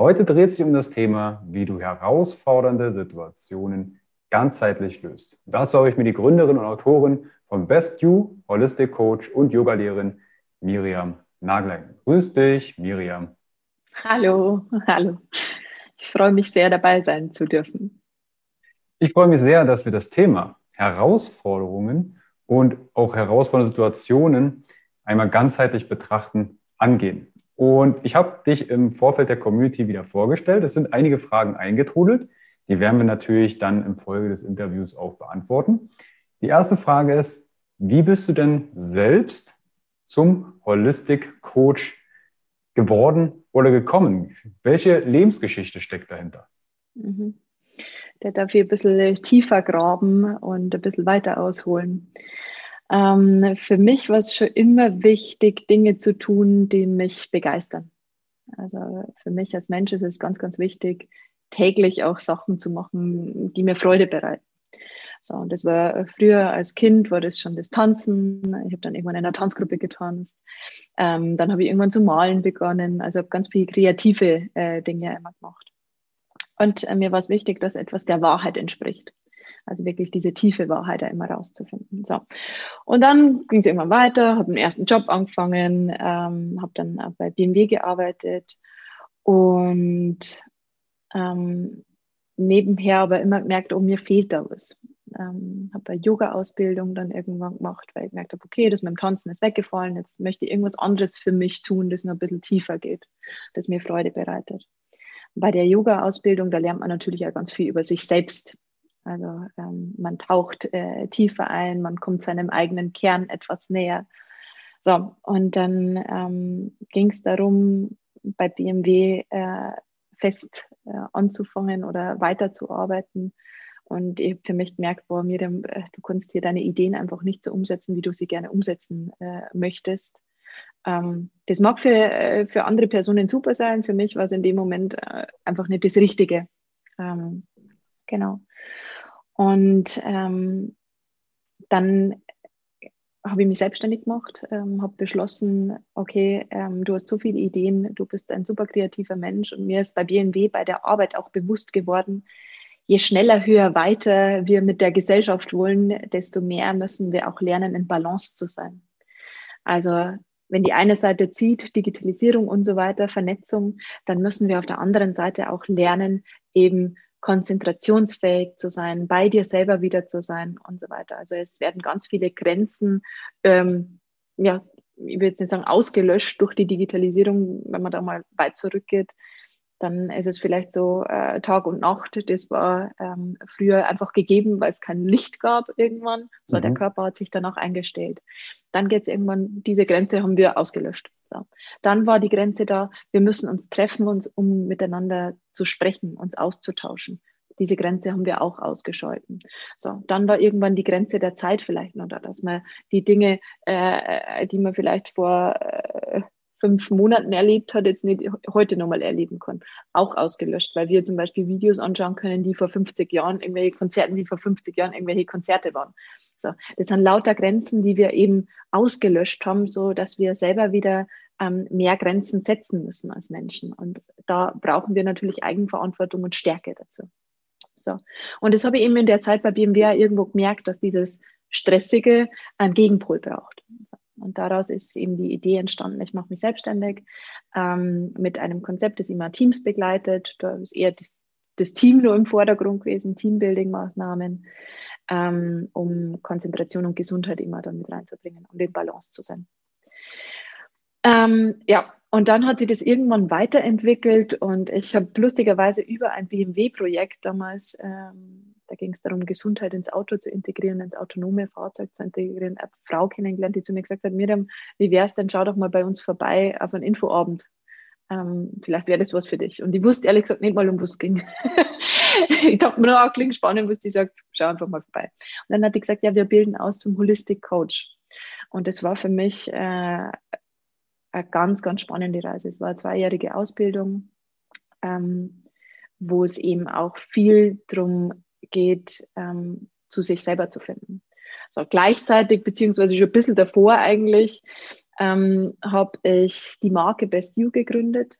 Heute dreht sich um das Thema, wie du herausfordernde Situationen ganzheitlich löst. Dazu habe ich mir die Gründerin und Autorin von Best You, Holistic Coach und Yogalehrerin Miriam Naglein. Grüß dich, Miriam. Hallo, hallo. Ich freue mich sehr, dabei sein zu dürfen. Ich freue mich sehr, dass wir das Thema Herausforderungen und auch herausfordernde Situationen einmal ganzheitlich betrachten angehen. Und ich habe dich im Vorfeld der Community wieder vorgestellt. Es sind einige Fragen eingetrudelt. Die werden wir natürlich dann im Folge des Interviews auch beantworten. Die erste Frage ist, wie bist du denn selbst zum Holistic Coach geworden oder gekommen? Welche Lebensgeschichte steckt dahinter? Mhm. Der darf hier ein bisschen tiefer graben und ein bisschen weiter ausholen. Ähm, für mich war es schon immer wichtig, Dinge zu tun, die mich begeistern. Also für mich als Mensch ist es ganz, ganz wichtig, täglich auch Sachen zu machen, die mir Freude bereiten. So, und das war früher als Kind, war das schon das Tanzen. Ich habe dann irgendwann in einer Tanzgruppe getanzt. Ähm, dann habe ich irgendwann zu malen begonnen. Also habe ganz viele kreative äh, Dinge immer gemacht. Und äh, mir war es wichtig, dass etwas der Wahrheit entspricht. Also wirklich diese tiefe Wahrheit da immer rauszufinden. So. Und dann ging es irgendwann weiter, habe einen ersten Job angefangen, ähm, habe dann bei BMW gearbeitet und ähm, nebenher aber immer gemerkt, oh, mir fehlt da was ähm, habe eine Yoga-Ausbildung dann irgendwann gemacht, weil ich gemerkt habe, okay, das mit dem Tanzen ist weggefallen, jetzt möchte ich irgendwas anderes für mich tun, das noch ein bisschen tiefer geht, das mir Freude bereitet. Bei der Yoga-Ausbildung, da lernt man natürlich auch ganz viel über sich selbst. Also ähm, man taucht äh, tiefer ein, man kommt seinem eigenen Kern etwas näher. So, und dann ähm, ging es darum, bei BMW äh, fest äh, anzufangen oder weiterzuarbeiten und ich habe für mich gemerkt, boah, Miriam, äh, du kannst hier deine Ideen einfach nicht so umsetzen, wie du sie gerne umsetzen äh, möchtest. Ähm, das mag für, äh, für andere Personen super sein. Für mich war es in dem Moment äh, einfach nicht das Richtige. Ähm, genau. Und ähm, dann habe ich mich selbstständig gemacht, ähm, habe beschlossen, okay, ähm, du hast so viele Ideen, du bist ein super kreativer Mensch und mir ist bei BNW bei der Arbeit auch bewusst geworden, je schneller, höher, weiter wir mit der Gesellschaft wollen, desto mehr müssen wir auch lernen, in Balance zu sein. Also wenn die eine Seite zieht, Digitalisierung und so weiter, Vernetzung, dann müssen wir auf der anderen Seite auch lernen, eben konzentrationsfähig zu sein, bei dir selber wieder zu sein und so weiter. Also es werden ganz viele Grenzen, ähm, ja, ich will jetzt nicht sagen ausgelöscht durch die Digitalisierung, wenn man da mal weit zurückgeht, dann ist es vielleicht so äh, Tag und Nacht. Das war ähm, früher einfach gegeben, weil es kein Licht gab irgendwann. So, mhm. der Körper hat sich dann auch eingestellt. Dann geht es irgendwann, diese Grenze haben wir ausgelöscht. So. Dann war die Grenze da, wir müssen uns treffen, uns, um miteinander zu sprechen, uns auszutauschen. Diese Grenze haben wir auch ausgeschalten. So, dann war irgendwann die Grenze der Zeit vielleicht noch da, dass man die Dinge, äh, die man vielleicht vor äh, fünf Monaten erlebt hat, jetzt nicht heute nochmal erleben kann. Auch ausgelöscht, weil wir zum Beispiel Videos anschauen können, die vor 50 Jahren irgendwelche Konzerten, die vor 50 Jahren irgendwelche Konzerte waren. So, das sind lauter Grenzen, die wir eben ausgelöscht haben, so dass wir selber wieder ähm, mehr Grenzen setzen müssen als Menschen. Und da brauchen wir natürlich Eigenverantwortung und Stärke dazu. So. Und das habe ich eben in der Zeit bei BMW irgendwo gemerkt, dass dieses Stressige einen Gegenpol braucht. Und daraus ist eben die Idee entstanden, ich mache mich selbstständig ähm, mit einem Konzept, das immer Teams begleitet. Da ist eher das, das Team nur im Vordergrund gewesen, Teambuilding-Maßnahmen, ähm, um Konzentration und Gesundheit immer dann mit reinzubringen und in Balance zu sein. Ähm, ja, und dann hat sich das irgendwann weiterentwickelt und ich habe lustigerweise über ein BMW-Projekt damals, ähm, da ging es darum, Gesundheit ins Auto zu integrieren, ins autonome Fahrzeug zu integrieren, eine Frau kennengelernt, die zu mir gesagt hat, Miriam, wie wär's denn, schau doch mal bei uns vorbei auf einen Infoabend. Ähm, vielleicht wäre das was für dich. Und ich wusste ehrlich gesagt nicht mal, um was es ging. ich dachte mir nur, auch klingt spannend, was die sagt, schau einfach mal vorbei. Und dann hat die gesagt, ja, wir bilden aus zum Holistic Coach. Und das war für mich äh, eine ganz, ganz spannende Reise. Es war eine zweijährige Ausbildung, ähm, wo es eben auch viel darum geht, ähm, zu sich selber zu finden. So, gleichzeitig, beziehungsweise schon ein bisschen davor eigentlich, ähm, habe ich die Marke Best You gegründet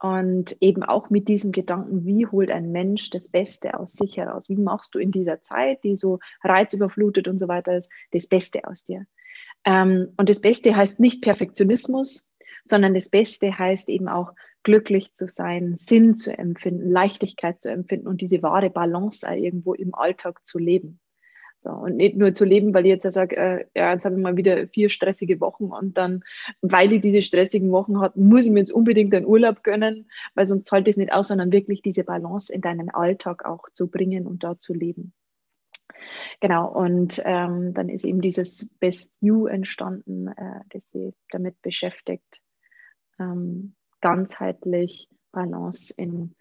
und eben auch mit diesem Gedanken, wie holt ein Mensch das Beste aus sich heraus? Wie machst du in dieser Zeit, die so reizüberflutet und so weiter ist, das Beste aus dir? Ähm, und das Beste heißt nicht Perfektionismus, sondern das Beste heißt eben auch glücklich zu sein, Sinn zu empfinden, Leichtigkeit zu empfinden und diese wahre Balance irgendwo im Alltag zu leben. So, und nicht nur zu leben, weil ich jetzt ja sage, äh, ja, jetzt habe ich mal wieder vier stressige Wochen und dann, weil ich diese stressigen Wochen habe, muss ich mir jetzt unbedingt einen Urlaub gönnen, weil sonst hält es nicht aus, sondern wirklich diese Balance in deinen Alltag auch zu bringen und da zu leben. Genau, und ähm, dann ist eben dieses Best You entstanden, äh, das sich damit beschäftigt, ähm, ganzheitlich Balance in,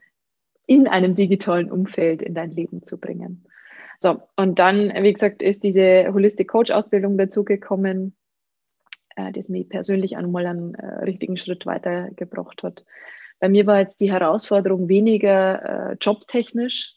in einem digitalen Umfeld in dein Leben zu bringen. So, und dann, wie gesagt, ist diese Holistic Coach Ausbildung dazugekommen, äh, das mich persönlich einmal einen äh, richtigen Schritt weitergebracht hat. Bei mir war jetzt die Herausforderung weniger äh, jobtechnisch,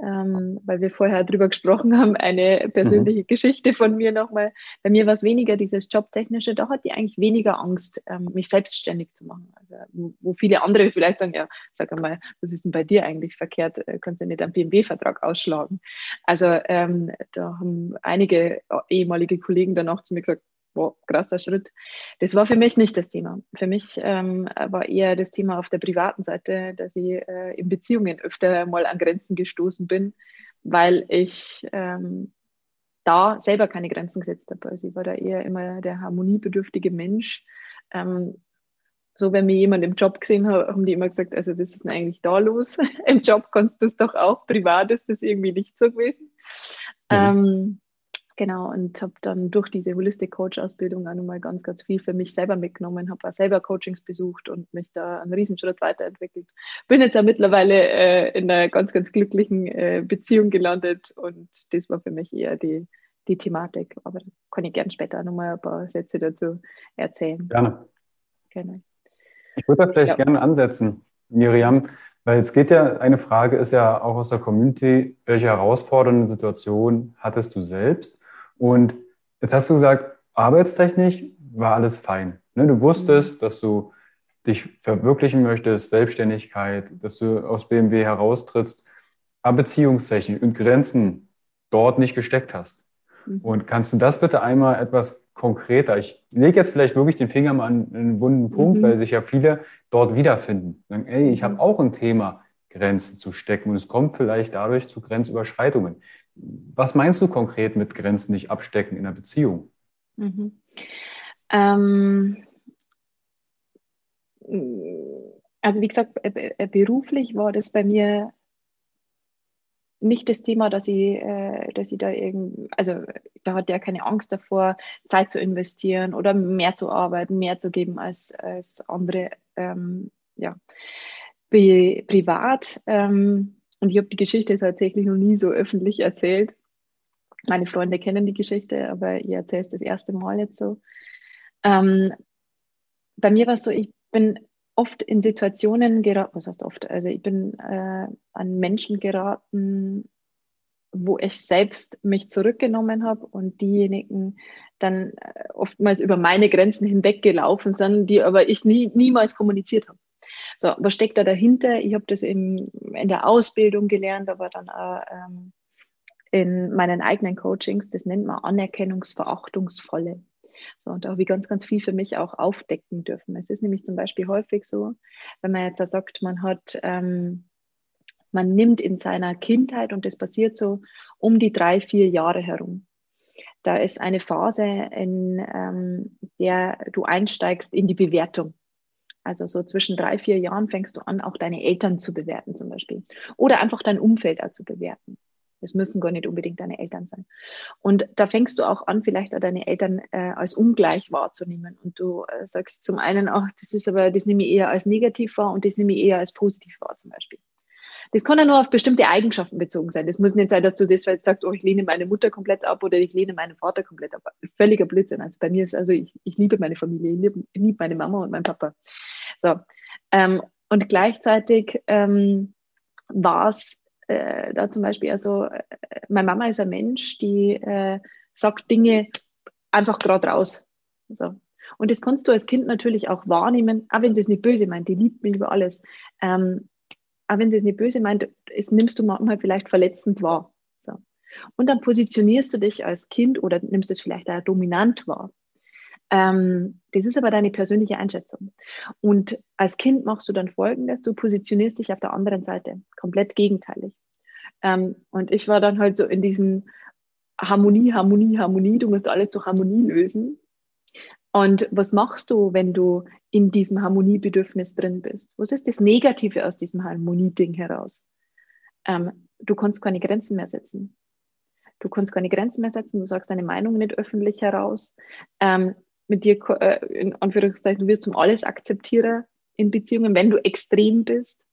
ähm, weil wir vorher drüber gesprochen haben, eine persönliche mhm. Geschichte von mir nochmal. Bei mir war es weniger dieses Jobtechnische, da hatte ich eigentlich weniger Angst, ähm, mich selbstständig zu machen. Also, wo, viele andere vielleicht sagen, ja, sag mal, was ist denn bei dir eigentlich verkehrt? Äh, kannst du nicht einen BMW-Vertrag ausschlagen? Also ähm, da haben einige ehemalige Kollegen dann auch zu mir gesagt, wow, krasser Schritt. Das war für mich nicht das Thema. Für mich ähm, war eher das Thema auf der privaten Seite, dass ich äh, in Beziehungen öfter mal an Grenzen gestoßen bin, weil ich ähm, da selber keine Grenzen gesetzt habe. Also ich war da eher immer der harmoniebedürftige Mensch. Ähm, so, wenn mir jemand im Job gesehen hat, haben die immer gesagt, also was ist denn eigentlich da los? Im Job kannst du es doch auch, privat ist das irgendwie nicht so gewesen. Mhm. Genau, und habe dann durch diese Holistic Coach Ausbildung auch nochmal ganz, ganz viel für mich selber mitgenommen, habe auch selber Coachings besucht und mich da einen Riesenschritt weiterentwickelt. Bin jetzt ja mittlerweile äh, in einer ganz, ganz glücklichen äh, Beziehung gelandet und das war für mich eher die, die Thematik. Aber da kann ich gerne später nochmal ein paar Sätze dazu erzählen. Gerne. Gerne. Ich würde da vielleicht ja. gerne ansetzen, Miriam, weil es geht ja, eine Frage ist ja auch aus der Community, welche herausfordernde Situation hattest du selbst? Und jetzt hast du gesagt, arbeitstechnisch war alles fein. Ne? Du wusstest, mhm. dass du dich verwirklichen möchtest, Selbstständigkeit, dass du aus BMW heraustrittst, aber beziehungstechnisch und Grenzen dort nicht gesteckt hast. Mhm. Und kannst du das bitte einmal etwas konkreter? Ich lege jetzt vielleicht wirklich den Finger mal an einen wunden Punkt, mhm. weil sich ja viele dort wiederfinden. Sagen, ey, ich habe mhm. auch ein Thema, Grenzen zu stecken und es kommt vielleicht dadurch zu Grenzüberschreitungen. Was meinst du konkret mit Grenzen nicht abstecken in einer Beziehung? Mhm. Ähm, also wie gesagt, beruflich war das bei mir nicht das Thema, dass ich, äh, dass ich da irgendwie, also da hatte er keine Angst davor, Zeit zu investieren oder mehr zu arbeiten, mehr zu geben als, als andere. Ähm, ja. Privat ähm, und ich habe die Geschichte tatsächlich noch nie so öffentlich erzählt. Meine Freunde kennen die Geschichte, aber ich erzähle es das erste Mal jetzt so. Ähm, bei mir war es so, ich bin oft in Situationen geraten, was heißt oft, also ich bin äh, an Menschen geraten, wo ich selbst mich zurückgenommen habe und diejenigen dann äh, oftmals über meine Grenzen hinweggelaufen sind, die aber ich nie, niemals kommuniziert habe. So, was steckt da dahinter? Ich habe das im, in der Ausbildung gelernt, aber dann auch ähm, in meinen eigenen Coachings. Das nennt man anerkennungsverachtungsvolle. So, und habe ich ganz, ganz viel für mich auch aufdecken dürfen. Es ist nämlich zum Beispiel häufig so, wenn man jetzt sagt, man hat, ähm, man nimmt in seiner Kindheit, und das passiert so um die drei, vier Jahre herum. Da ist eine Phase, in ähm, der du einsteigst in die Bewertung. Also so zwischen drei, vier Jahren fängst du an, auch deine Eltern zu bewerten zum Beispiel. Oder einfach dein Umfeld auch zu bewerten. Es müssen gar nicht unbedingt deine Eltern sein. Und da fängst du auch an, vielleicht auch deine Eltern äh, als ungleich wahrzunehmen. Und du äh, sagst zum einen auch, das ist aber, das nehme ich eher als negativ wahr und das nehme ich eher als positiv wahr zum Beispiel. Das kann ja nur auf bestimmte Eigenschaften bezogen sein. Das muss nicht sein, dass du das jetzt sagst, oh, ich lehne meine Mutter komplett ab oder ich lehne meinen Vater komplett ab. Völliger Blödsinn. Also bei mir ist, also ich, ich liebe meine Familie, ich liebe, ich liebe meine Mama und meinen Papa. So. Ähm, und gleichzeitig ähm, war es äh, da zum Beispiel, also äh, meine Mama ist ein Mensch, die äh, sagt Dinge einfach gerade raus. So. Und das kannst du als Kind natürlich auch wahrnehmen, auch wenn sie es nicht böse meint, die liebt mich über alles. Ähm, auch wenn sie es nicht böse meint, ist, nimmst du manchmal vielleicht verletzend wahr. So. Und dann positionierst du dich als Kind oder nimmst es vielleicht auch dominant wahr. Ähm, das ist aber deine persönliche Einschätzung. Und als Kind machst du dann Folgendes, du positionierst dich auf der anderen Seite, komplett gegenteilig. Ähm, und ich war dann halt so in diesem Harmonie, Harmonie, Harmonie, du musst alles durch Harmonie lösen. Und was machst du, wenn du in diesem Harmoniebedürfnis drin bist? Was ist das Negative aus diesem Harmonieding heraus? Ähm, du kannst keine Grenzen mehr setzen. Du kannst keine Grenzen mehr setzen, du sagst deine Meinung nicht öffentlich heraus. Ähm, mit dir, äh, in Anführungszeichen, du wirst zum Alles-Akzeptierer in Beziehungen, wenn du extrem bist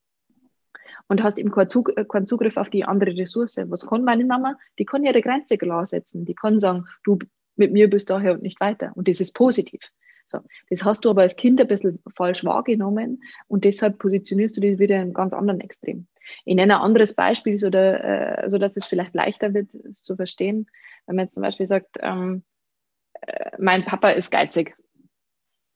und hast eben keinen, Zug, äh, keinen Zugriff auf die andere Ressource. Was kann meine Mama? Die kann ihre Grenze klar setzen. Die kann sagen, du mit mir bis daher und nicht weiter. Und das ist positiv. So, das hast du aber als Kind ein bisschen falsch wahrgenommen und deshalb positionierst du dich wieder in einem ganz anderen Extrem. Ich nenne ein anderes Beispiel, so, der, äh, so dass es vielleicht leichter wird, es zu verstehen. Wenn man jetzt zum Beispiel sagt, ähm, äh, mein Papa ist geizig.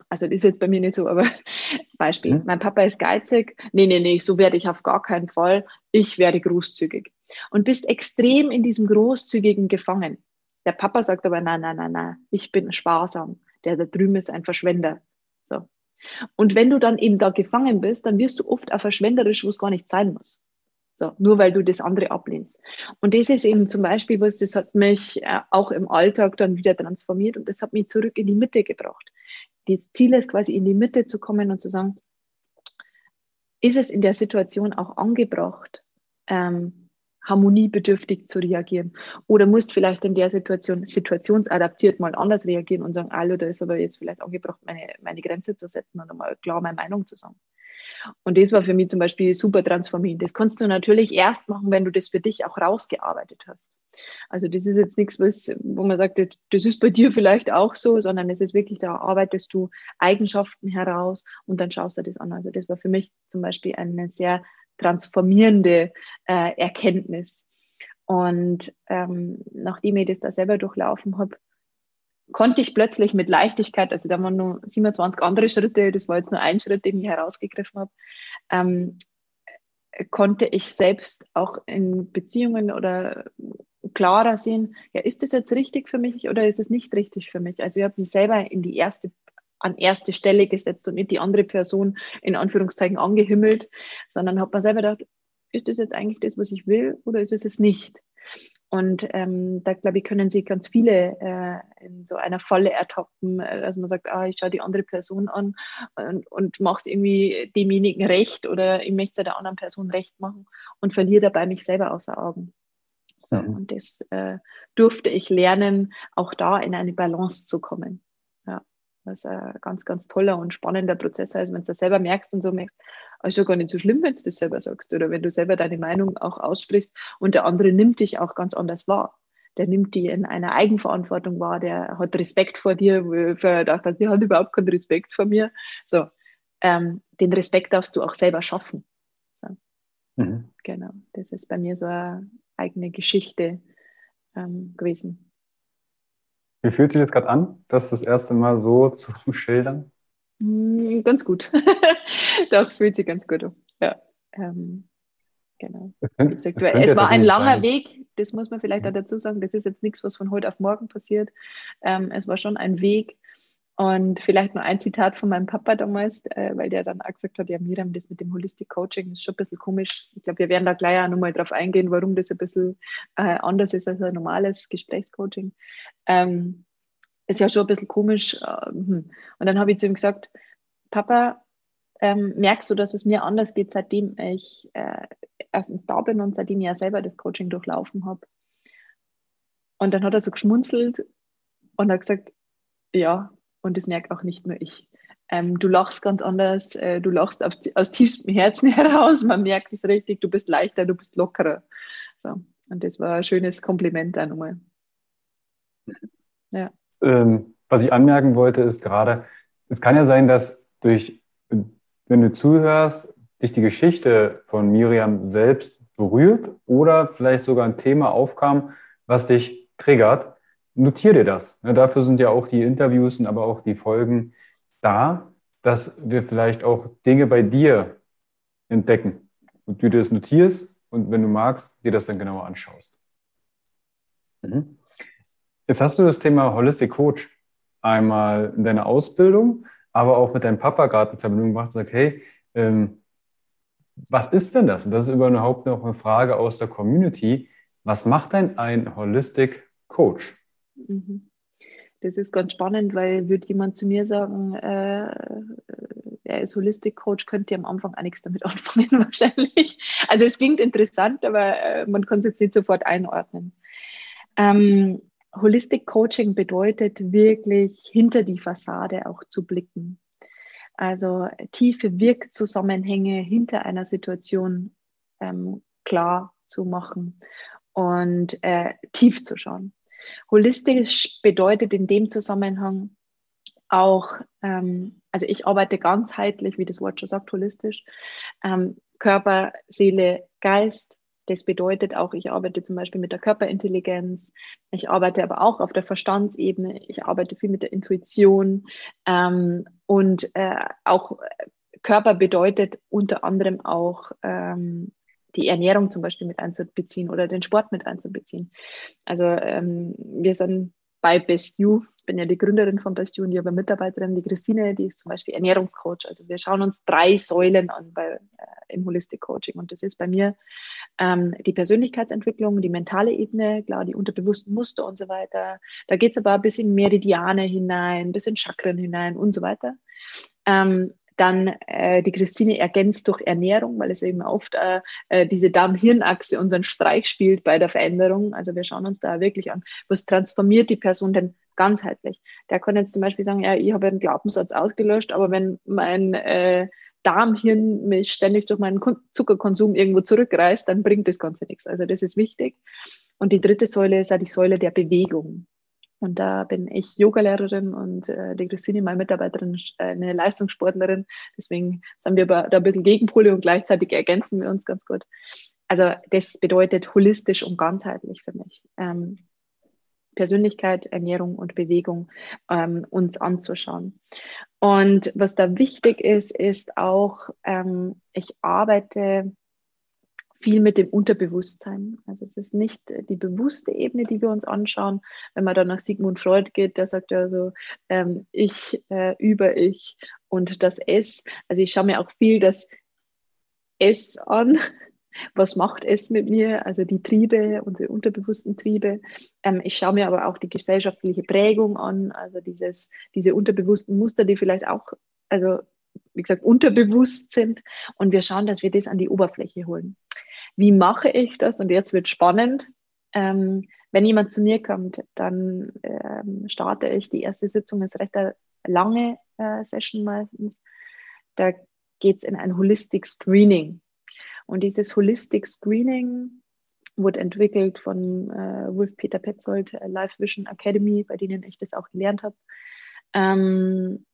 Also das ist jetzt bei mir nicht so, aber Beispiel. Hm? Mein Papa ist geizig. Nee, nee, nee, so werde ich auf gar keinen Fall. Ich werde großzügig. Und bist extrem in diesem Großzügigen gefangen. Der Papa sagt aber, nein, nein, nein, nein, ich bin sparsam. Der da drüben ist ein Verschwender. So. Und wenn du dann eben da gefangen bist, dann wirst du oft auch verschwenderisch, wo es gar nicht sein muss. So, nur weil du das andere ablehnst. Und das ist eben zum Beispiel was, das hat mich äh, auch im Alltag dann wieder transformiert und das hat mich zurück in die Mitte gebracht. Das Ziel ist quasi in die Mitte zu kommen und zu sagen, ist es in der Situation auch angebracht, ähm, harmoniebedürftig zu reagieren. Oder musst vielleicht in der Situation situationsadaptiert mal anders reagieren und sagen, hallo, da ist aber jetzt vielleicht angebracht, meine, meine Grenze zu setzen und einmal klar meine Meinung zu sagen. Und das war für mich zum Beispiel super transformierend. Das kannst du natürlich erst machen, wenn du das für dich auch rausgearbeitet hast. Also das ist jetzt nichts, was, wo man sagt, das ist bei dir vielleicht auch so, sondern es ist wirklich, da arbeitest du Eigenschaften heraus und dann schaust du das an. Also das war für mich zum Beispiel eine sehr transformierende äh, Erkenntnis. Und ähm, nachdem ich das da selber durchlaufen habe, konnte ich plötzlich mit Leichtigkeit, also da waren nur 27 andere Schritte, das war jetzt nur ein Schritt, den ich herausgegriffen habe, ähm, konnte ich selbst auch in Beziehungen oder klarer sehen, ja, ist das jetzt richtig für mich oder ist es nicht richtig für mich? Also ich habe mich selber in die erste an erste Stelle gesetzt und nicht die andere Person in Anführungszeichen angehimmelt, sondern hat man selber gedacht, ist das jetzt eigentlich das, was ich will oder ist es es nicht? Und ähm, da glaube ich, können sich ganz viele äh, in so einer Falle ertappen, äh, dass man sagt, ah, ich schaue die andere Person an und, und mache es irgendwie demjenigen recht oder ich möchte der anderen Person recht machen und verliere dabei mich selber außer Augen. So, mhm. Und das äh, durfte ich lernen, auch da in eine Balance zu kommen was ein ganz, ganz toller und spannender Prozess ist, wenn du das selber merkst und so merkst, ist ja gar nicht so schlimm, wenn du das selber sagst oder wenn du selber deine Meinung auch aussprichst und der andere nimmt dich auch ganz anders wahr. der nimmt die in einer Eigenverantwortung wahr, der hat Respekt vor dir, wo ich gedacht habe, der hat überhaupt keinen Respekt vor mir. So, ähm, den Respekt darfst du auch selber schaffen. So. Mhm. Genau, das ist bei mir so eine eigene Geschichte ähm, gewesen. Wie fühlt sich das gerade an, das das erste Mal so zu schildern? Mm, ganz gut. Doch, fühlt sich ganz gut an. Ja. Ähm, genau. Könnte, gesagt, es war ein langer sein. Weg, das muss man vielleicht auch dazu sagen. Das ist jetzt nichts, was von heute auf morgen passiert. Ähm, es war schon ein Weg. Und vielleicht noch ein Zitat von meinem Papa damals, äh, weil der dann auch gesagt hat, ja, Miriam, das mit dem Holistic Coaching ist schon ein bisschen komisch. Ich glaube, wir werden da gleich auch nochmal drauf eingehen, warum das ein bisschen äh, anders ist als ein normales Gesprächscoaching. Ähm, ist ja schon ein bisschen komisch. Äh, hm. Und dann habe ich zu ihm gesagt, Papa, ähm, merkst du, dass es mir anders geht, seitdem ich äh, erstens da bin und seitdem ich ja selber das Coaching durchlaufen habe. Und dann hat er so geschmunzelt und hat gesagt, ja, und das merke auch nicht nur ich. Ähm, du lachst ganz anders, äh, du lachst auf, aus tiefstem Herzen heraus, man merkt es richtig, du bist leichter, du bist lockerer. So. Und das war ein schönes Kompliment da nochmal. Ja. Ähm, was ich anmerken wollte, ist gerade, es kann ja sein, dass durch, wenn du zuhörst, dich die Geschichte von Miriam selbst berührt oder vielleicht sogar ein Thema aufkam, was dich triggert, notier dir das. Ja, dafür sind ja auch die Interviews und aber auch die Folgen da, dass wir vielleicht auch Dinge bei dir entdecken und du dir das notierst und wenn du magst, dir das dann genauer anschaust. Mhm. Jetzt hast du das Thema Holistic Coach einmal in deiner Ausbildung, aber auch mit deinem Papa gerade in Verbindung gemacht und gesagt, hey, ähm, was ist denn das? Und das ist überhaupt noch eine Frage aus der Community. Was macht denn ein Holistic Coach? Mhm. Das ist ganz spannend, weil würde jemand zu mir sagen, äh, er ist Holistic Coach, könnte am Anfang auch nichts damit anfangen wahrscheinlich. Also es klingt interessant, aber äh, man kann es jetzt nicht sofort einordnen. Ähm, Holistic Coaching bedeutet wirklich hinter die Fassade auch zu blicken. Also tiefe Wirkzusammenhänge hinter einer Situation ähm, klar zu machen und äh, tief zu schauen. Holistisch bedeutet in dem Zusammenhang auch, ähm, also ich arbeite ganzheitlich, wie das Wort schon sagt, holistisch, ähm, Körper, Seele, Geist. Das bedeutet auch, ich arbeite zum Beispiel mit der Körperintelligenz, ich arbeite aber auch auf der Verstandsebene, ich arbeite viel mit der Intuition. Ähm, und äh, auch Körper bedeutet unter anderem auch ähm, die Ernährung zum Beispiel mit einzubeziehen oder den Sport mit einzubeziehen. Also ähm, wir sind bei Best You, ich bin ja die Gründerin von Best You und die habe Mitarbeiterin, die Christine, die ist zum Beispiel Ernährungscoach. Also wir schauen uns drei Säulen an bei, äh, im Holistic Coaching und das ist bei mir ähm, die Persönlichkeitsentwicklung, die mentale Ebene, klar, die unterbewussten Muster und so weiter. Da geht es aber ein bisschen Meridiane hinein, ein bisschen Chakren hinein und so weiter. Ähm, dann äh, die Christine ergänzt durch Ernährung, weil es eben oft äh, äh, diese Darm-Hirn-Achse unseren Streich spielt bei der Veränderung. Also wir schauen uns da wirklich an, was transformiert die Person denn ganzheitlich. Der kann jetzt zum Beispiel sagen, ja, ich habe einen Glaubenssatz ausgelöscht, aber wenn mein äh, Darmhirn mich ständig durch meinen Zuckerkonsum irgendwo zurückreißt, dann bringt das Ganze nichts. Also das ist wichtig. Und die dritte Säule ist ja die Säule der Bewegung. Und da bin ich Yogalehrerin und äh, die Christine, meine Mitarbeiterin, äh, eine Leistungssportlerin. Deswegen sind wir da ein bisschen Gegenpole und gleichzeitig ergänzen wir uns ganz gut. Also das bedeutet holistisch und ganzheitlich für mich. Ähm, Persönlichkeit, Ernährung und Bewegung ähm, uns anzuschauen. Und was da wichtig ist, ist auch, ähm, ich arbeite viel mit dem Unterbewusstsein. Also es ist nicht die bewusste Ebene, die wir uns anschauen. Wenn man dann nach Sigmund Freud geht, der sagt ja so, ähm, ich, äh, über ich und das Es. Also ich schaue mir auch viel das Es an. Was macht es mit mir? Also die Triebe, unsere unterbewussten Triebe. Ähm, ich schaue mir aber auch die gesellschaftliche Prägung an, also dieses, diese unterbewussten Muster, die vielleicht auch, also wie gesagt, unterbewusst sind. Und wir schauen, dass wir das an die Oberfläche holen. Wie mache ich das? Und jetzt wird spannend. Ähm, wenn jemand zu mir kommt, dann ähm, starte ich. Die erste Sitzung ist recht eine lange äh, Session meistens. Da geht es in ein Holistic Screening. Und dieses Holistic Screening wurde entwickelt von äh, Wolf Peter Petzold, äh, Live Vision Academy, bei denen ich das auch gelernt habe. Ähm,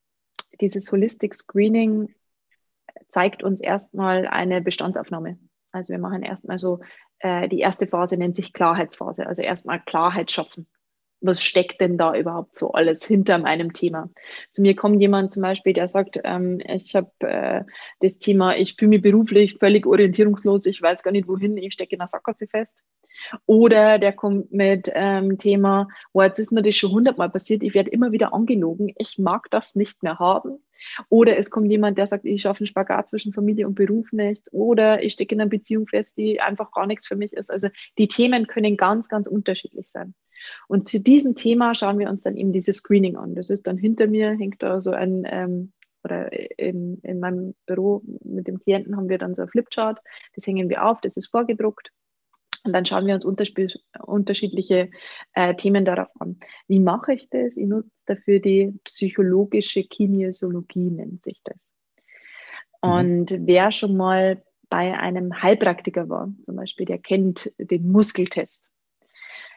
dieses Holistic Screening zeigt uns erstmal eine Bestandsaufnahme. Also wir machen erstmal so, äh, die erste Phase nennt sich Klarheitsphase, also erstmal Klarheit schaffen was steckt denn da überhaupt so alles hinter meinem Thema? Zu mir kommt jemand zum Beispiel, der sagt, ähm, ich habe äh, das Thema, ich fühle mich beruflich völlig orientierungslos, ich weiß gar nicht wohin, ich stecke in der Sackgasse fest. Oder der kommt mit ähm, Thema, oh, jetzt ist mir das schon hundertmal passiert, ich werde immer wieder angelogen, ich mag das nicht mehr haben. Oder es kommt jemand, der sagt, ich schaffe einen Spagat zwischen Familie und Beruf nicht. Oder ich stecke in einer Beziehung fest, die einfach gar nichts für mich ist. Also die Themen können ganz, ganz unterschiedlich sein. Und zu diesem Thema schauen wir uns dann eben dieses Screening an. Das ist dann hinter mir, hängt da so ein, ähm, oder in, in meinem Büro mit dem Klienten haben wir dann so ein Flipchart, das hängen wir auf, das ist vorgedruckt. Und dann schauen wir uns unterschiedliche äh, Themen darauf an. Wie mache ich das? Ich nutze dafür die psychologische Kinesiologie, nennt sich das. Mhm. Und wer schon mal bei einem Heilpraktiker war, zum Beispiel, der kennt den Muskeltest.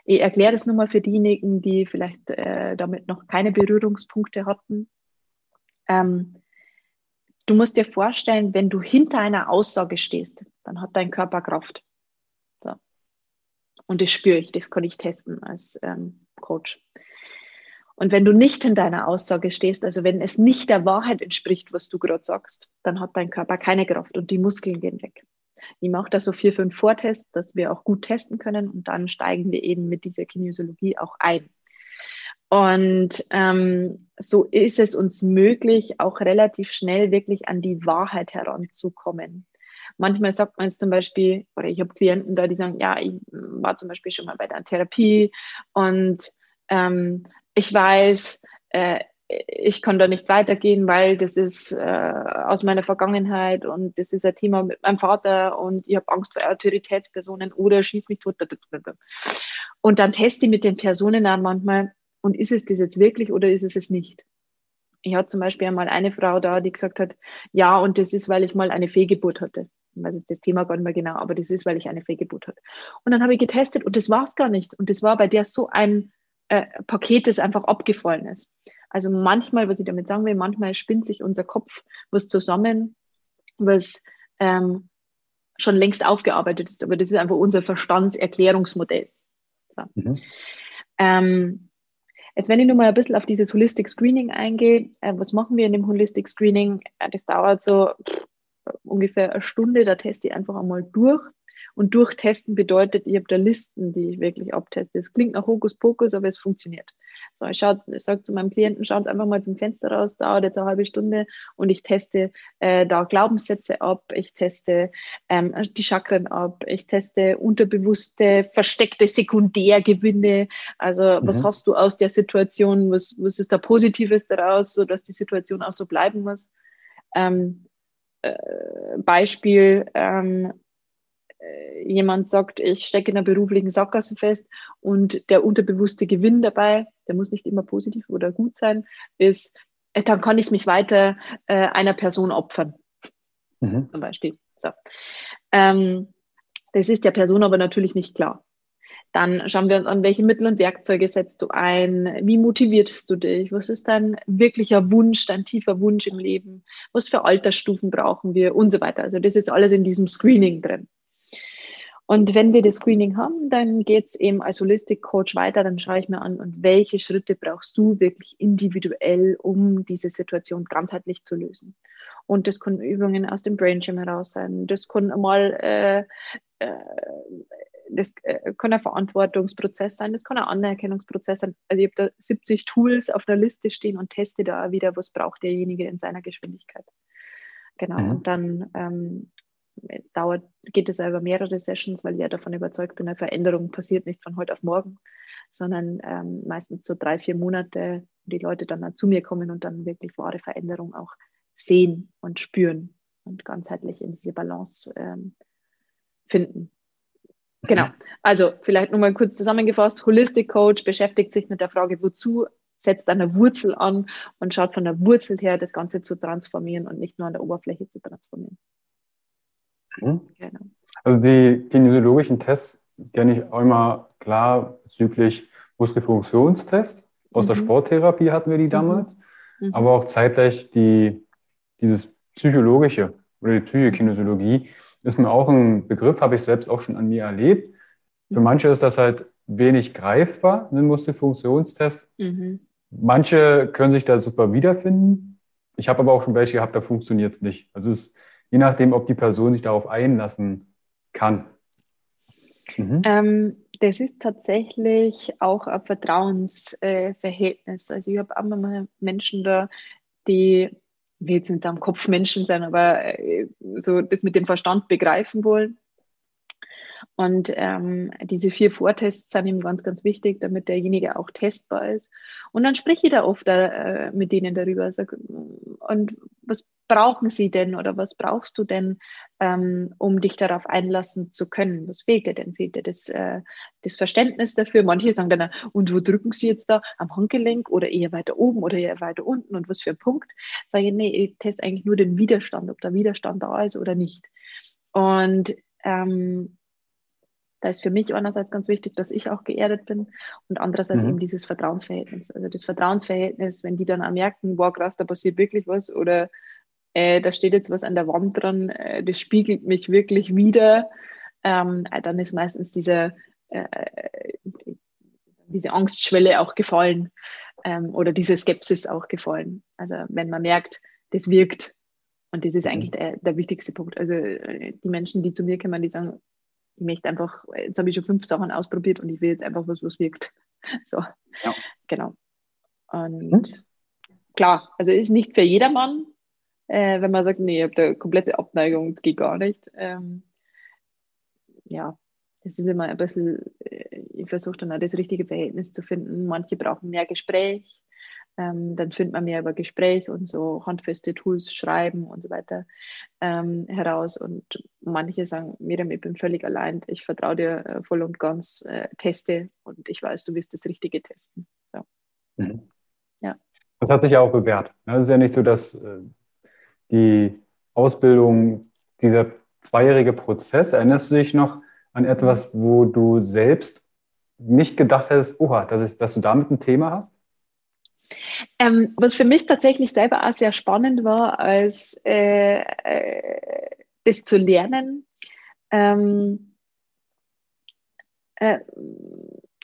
Ich erkläre das nochmal für diejenigen, die vielleicht äh, damit noch keine Berührungspunkte hatten. Ähm, du musst dir vorstellen, wenn du hinter einer Aussage stehst, dann hat dein Körper Kraft. Und das spüre ich, das kann ich testen als ähm, Coach. Und wenn du nicht in deiner Aussage stehst, also wenn es nicht der Wahrheit entspricht, was du gerade sagst, dann hat dein Körper keine Kraft und die Muskeln gehen weg. Ich mache da so vier, fünf Vortests, dass wir auch gut testen können und dann steigen wir eben mit dieser Kinesiologie auch ein. Und ähm, so ist es uns möglich, auch relativ schnell wirklich an die Wahrheit heranzukommen. Manchmal sagt man es zum Beispiel, oder ich habe Klienten da, die sagen, ja, ich war zum Beispiel schon mal bei der Therapie und ähm, ich weiß, äh, ich kann da nicht weitergehen, weil das ist äh, aus meiner Vergangenheit und das ist ein Thema mit meinem Vater und ich habe Angst vor Autoritätspersonen oder schieß mich tot. Und dann teste ich mit den Personen dann manchmal, und ist es das jetzt wirklich oder ist es es nicht? Ich hatte zum Beispiel einmal eine Frau da, die gesagt hat, ja, und das ist, weil ich mal eine Fehlgeburt hatte. Ich weiß jetzt das Thema gar nicht mehr genau, aber das ist, weil ich eine Fehlgeburt hatte. Und dann habe ich getestet und das war es gar nicht. Und das war bei der so ein äh, Paket, das einfach abgefallen ist. Also manchmal, was ich damit sagen will, manchmal spinnt sich unser Kopf was zusammen, was ähm, schon längst aufgearbeitet ist, aber das ist einfach unser Verstandserklärungsmodell. So. Mhm. Ähm, jetzt, wenn ich nochmal ein bisschen auf dieses Holistic Screening eingehe, äh, was machen wir in dem Holistic Screening? Äh, das dauert so ungefähr eine Stunde, da teste ich einfach einmal durch und durchtesten bedeutet, ich habe da Listen, die ich wirklich abteste. Es klingt nach Hokuspokus, aber es funktioniert. So, ich, ich sage zu meinem Klienten, schaut einfach mal zum Fenster raus, dauert jetzt eine halbe Stunde und ich teste äh, da Glaubenssätze ab, ich teste ähm, die Chakren ab, ich teste unterbewusste, versteckte Sekundärgewinne. Also mhm. was hast du aus der Situation, was, was ist da Positives daraus, sodass die Situation auch so bleiben muss. Ähm, äh, Beispiel, ähm, äh, jemand sagt, ich stecke in einer beruflichen Sackgasse fest und der unterbewusste Gewinn dabei, der muss nicht immer positiv oder gut sein, ist, äh, dann kann ich mich weiter äh, einer Person opfern. Mhm. Zum Beispiel. So. Ähm, das ist der Person aber natürlich nicht klar. Dann schauen wir uns an, welche Mittel und Werkzeuge setzt du ein? Wie motivierst du dich? Was ist dein wirklicher Wunsch, dein tiefer Wunsch im Leben? Was für Altersstufen brauchen wir? Und so weiter. Also das ist alles in diesem Screening drin. Und wenn wir das Screening haben, dann geht es eben als Holistic Coach weiter. Dann schaue ich mir an, und welche Schritte brauchst du wirklich individuell, um diese Situation ganzheitlich zu lösen. Und das können Übungen aus dem Brain Gym heraus sein. Das kann mal äh, äh, das äh, kann ein Verantwortungsprozess sein, das kann ein Anerkennungsprozess sein. Also ich habe da 70 Tools auf der Liste stehen und teste da wieder, was braucht derjenige in seiner Geschwindigkeit. Genau. Mhm. Und dann ähm, dauert, geht es über mehrere Sessions, weil ich ja davon überzeugt bin, eine Veränderung passiert nicht von heute auf morgen, sondern ähm, meistens so drei, vier Monate, wo die Leute dann zu mir kommen und dann wirklich wahre Veränderung auch sehen und spüren und ganzheitlich in diese Balance ähm, finden. Genau. Mhm. Also vielleicht nochmal kurz zusammengefasst. Holistic Coach beschäftigt sich mit der Frage, wozu setzt an der Wurzel an und schaut von der Wurzel her, das Ganze zu transformieren und nicht nur an der Oberfläche zu transformieren. Mhm. Genau. Also die kinesiologischen Tests kenne ich auch immer klar bezüglich Muskelfunktionstest. Aus mhm. der Sporttherapie hatten wir die damals, mhm. aber auch zeitgleich die, dieses psychologische oder die Psychokinesiologie ist mir auch ein Begriff, habe ich selbst auch schon an mir erlebt. Für manche ist das halt wenig greifbar, ein Muskelfunktionstest. Mhm. Manche können sich da super wiederfinden. Ich habe aber auch schon welche gehabt, da funktioniert es nicht. Also es ist je nachdem, ob die Person sich darauf einlassen kann. Mhm. Ähm, das ist tatsächlich auch ein Vertrauensverhältnis. Äh, also ich habe auch mal Menschen da, die will jetzt nicht am Kopf Menschen sein, aber äh, so das mit dem Verstand begreifen wollen. Und ähm, diese vier Vortests sind ihm ganz, ganz wichtig, damit derjenige auch testbar ist. Und dann spreche ich da oft äh, mit denen darüber. Sag, und was brauchen sie denn oder was brauchst du denn, ähm, um dich darauf einlassen zu können? Was fehlt dir denn? Fehlt dir das, äh, das Verständnis dafür? Manche sagen dann, und wo drücken sie jetzt da? Am Handgelenk oder eher weiter oben oder eher weiter unten? Und was für ein Punkt? Sage ich, nee, ich teste eigentlich nur den Widerstand, ob der Widerstand da ist oder nicht. Und ähm, da ist für mich einerseits ganz wichtig, dass ich auch geerdet bin und andererseits mhm. eben dieses Vertrauensverhältnis. Also das Vertrauensverhältnis, wenn die dann auch merken, boah krass, da passiert wirklich was oder äh, da steht jetzt was an der Wand dran, äh, das spiegelt mich wirklich wieder, ähm, äh, dann ist meistens diese, äh, diese Angstschwelle auch gefallen ähm, oder diese Skepsis auch gefallen. Also wenn man merkt, das wirkt. Und das ist mhm. eigentlich der, der wichtigste Punkt. Also äh, die Menschen, die zu mir kommen, die sagen, ich möchte einfach, jetzt habe ich schon fünf Sachen ausprobiert und ich will jetzt einfach was, was wirkt. So, ja. genau. Und hm? klar, also ist nicht für jedermann, äh, wenn man sagt, nee, ich habe da komplette Abneigung, das geht gar nicht. Ähm, ja, das ist immer ein bisschen, äh, ich versuche dann auch das richtige Verhältnis zu finden. Manche brauchen mehr Gespräch, ähm, dann findet man mehr über Gespräch und so handfeste Tools, Schreiben und so weiter ähm, heraus. Und manche sagen, Miriam, ich bin völlig allein, ich vertraue dir äh, voll und ganz, äh, teste und ich weiß, du wirst das Richtige testen. So. Mhm. Ja. Das hat sich ja auch bewährt. Ne? Es ist ja nicht so, dass äh, die Ausbildung, dieser zweijährige Prozess, erinnerst du dich noch an etwas, wo du selbst nicht gedacht hättest, oha, dass, ich, dass du damit ein Thema hast? Ähm, was für mich tatsächlich selber auch sehr spannend war, als äh, äh, das zu lernen. Ähm, äh,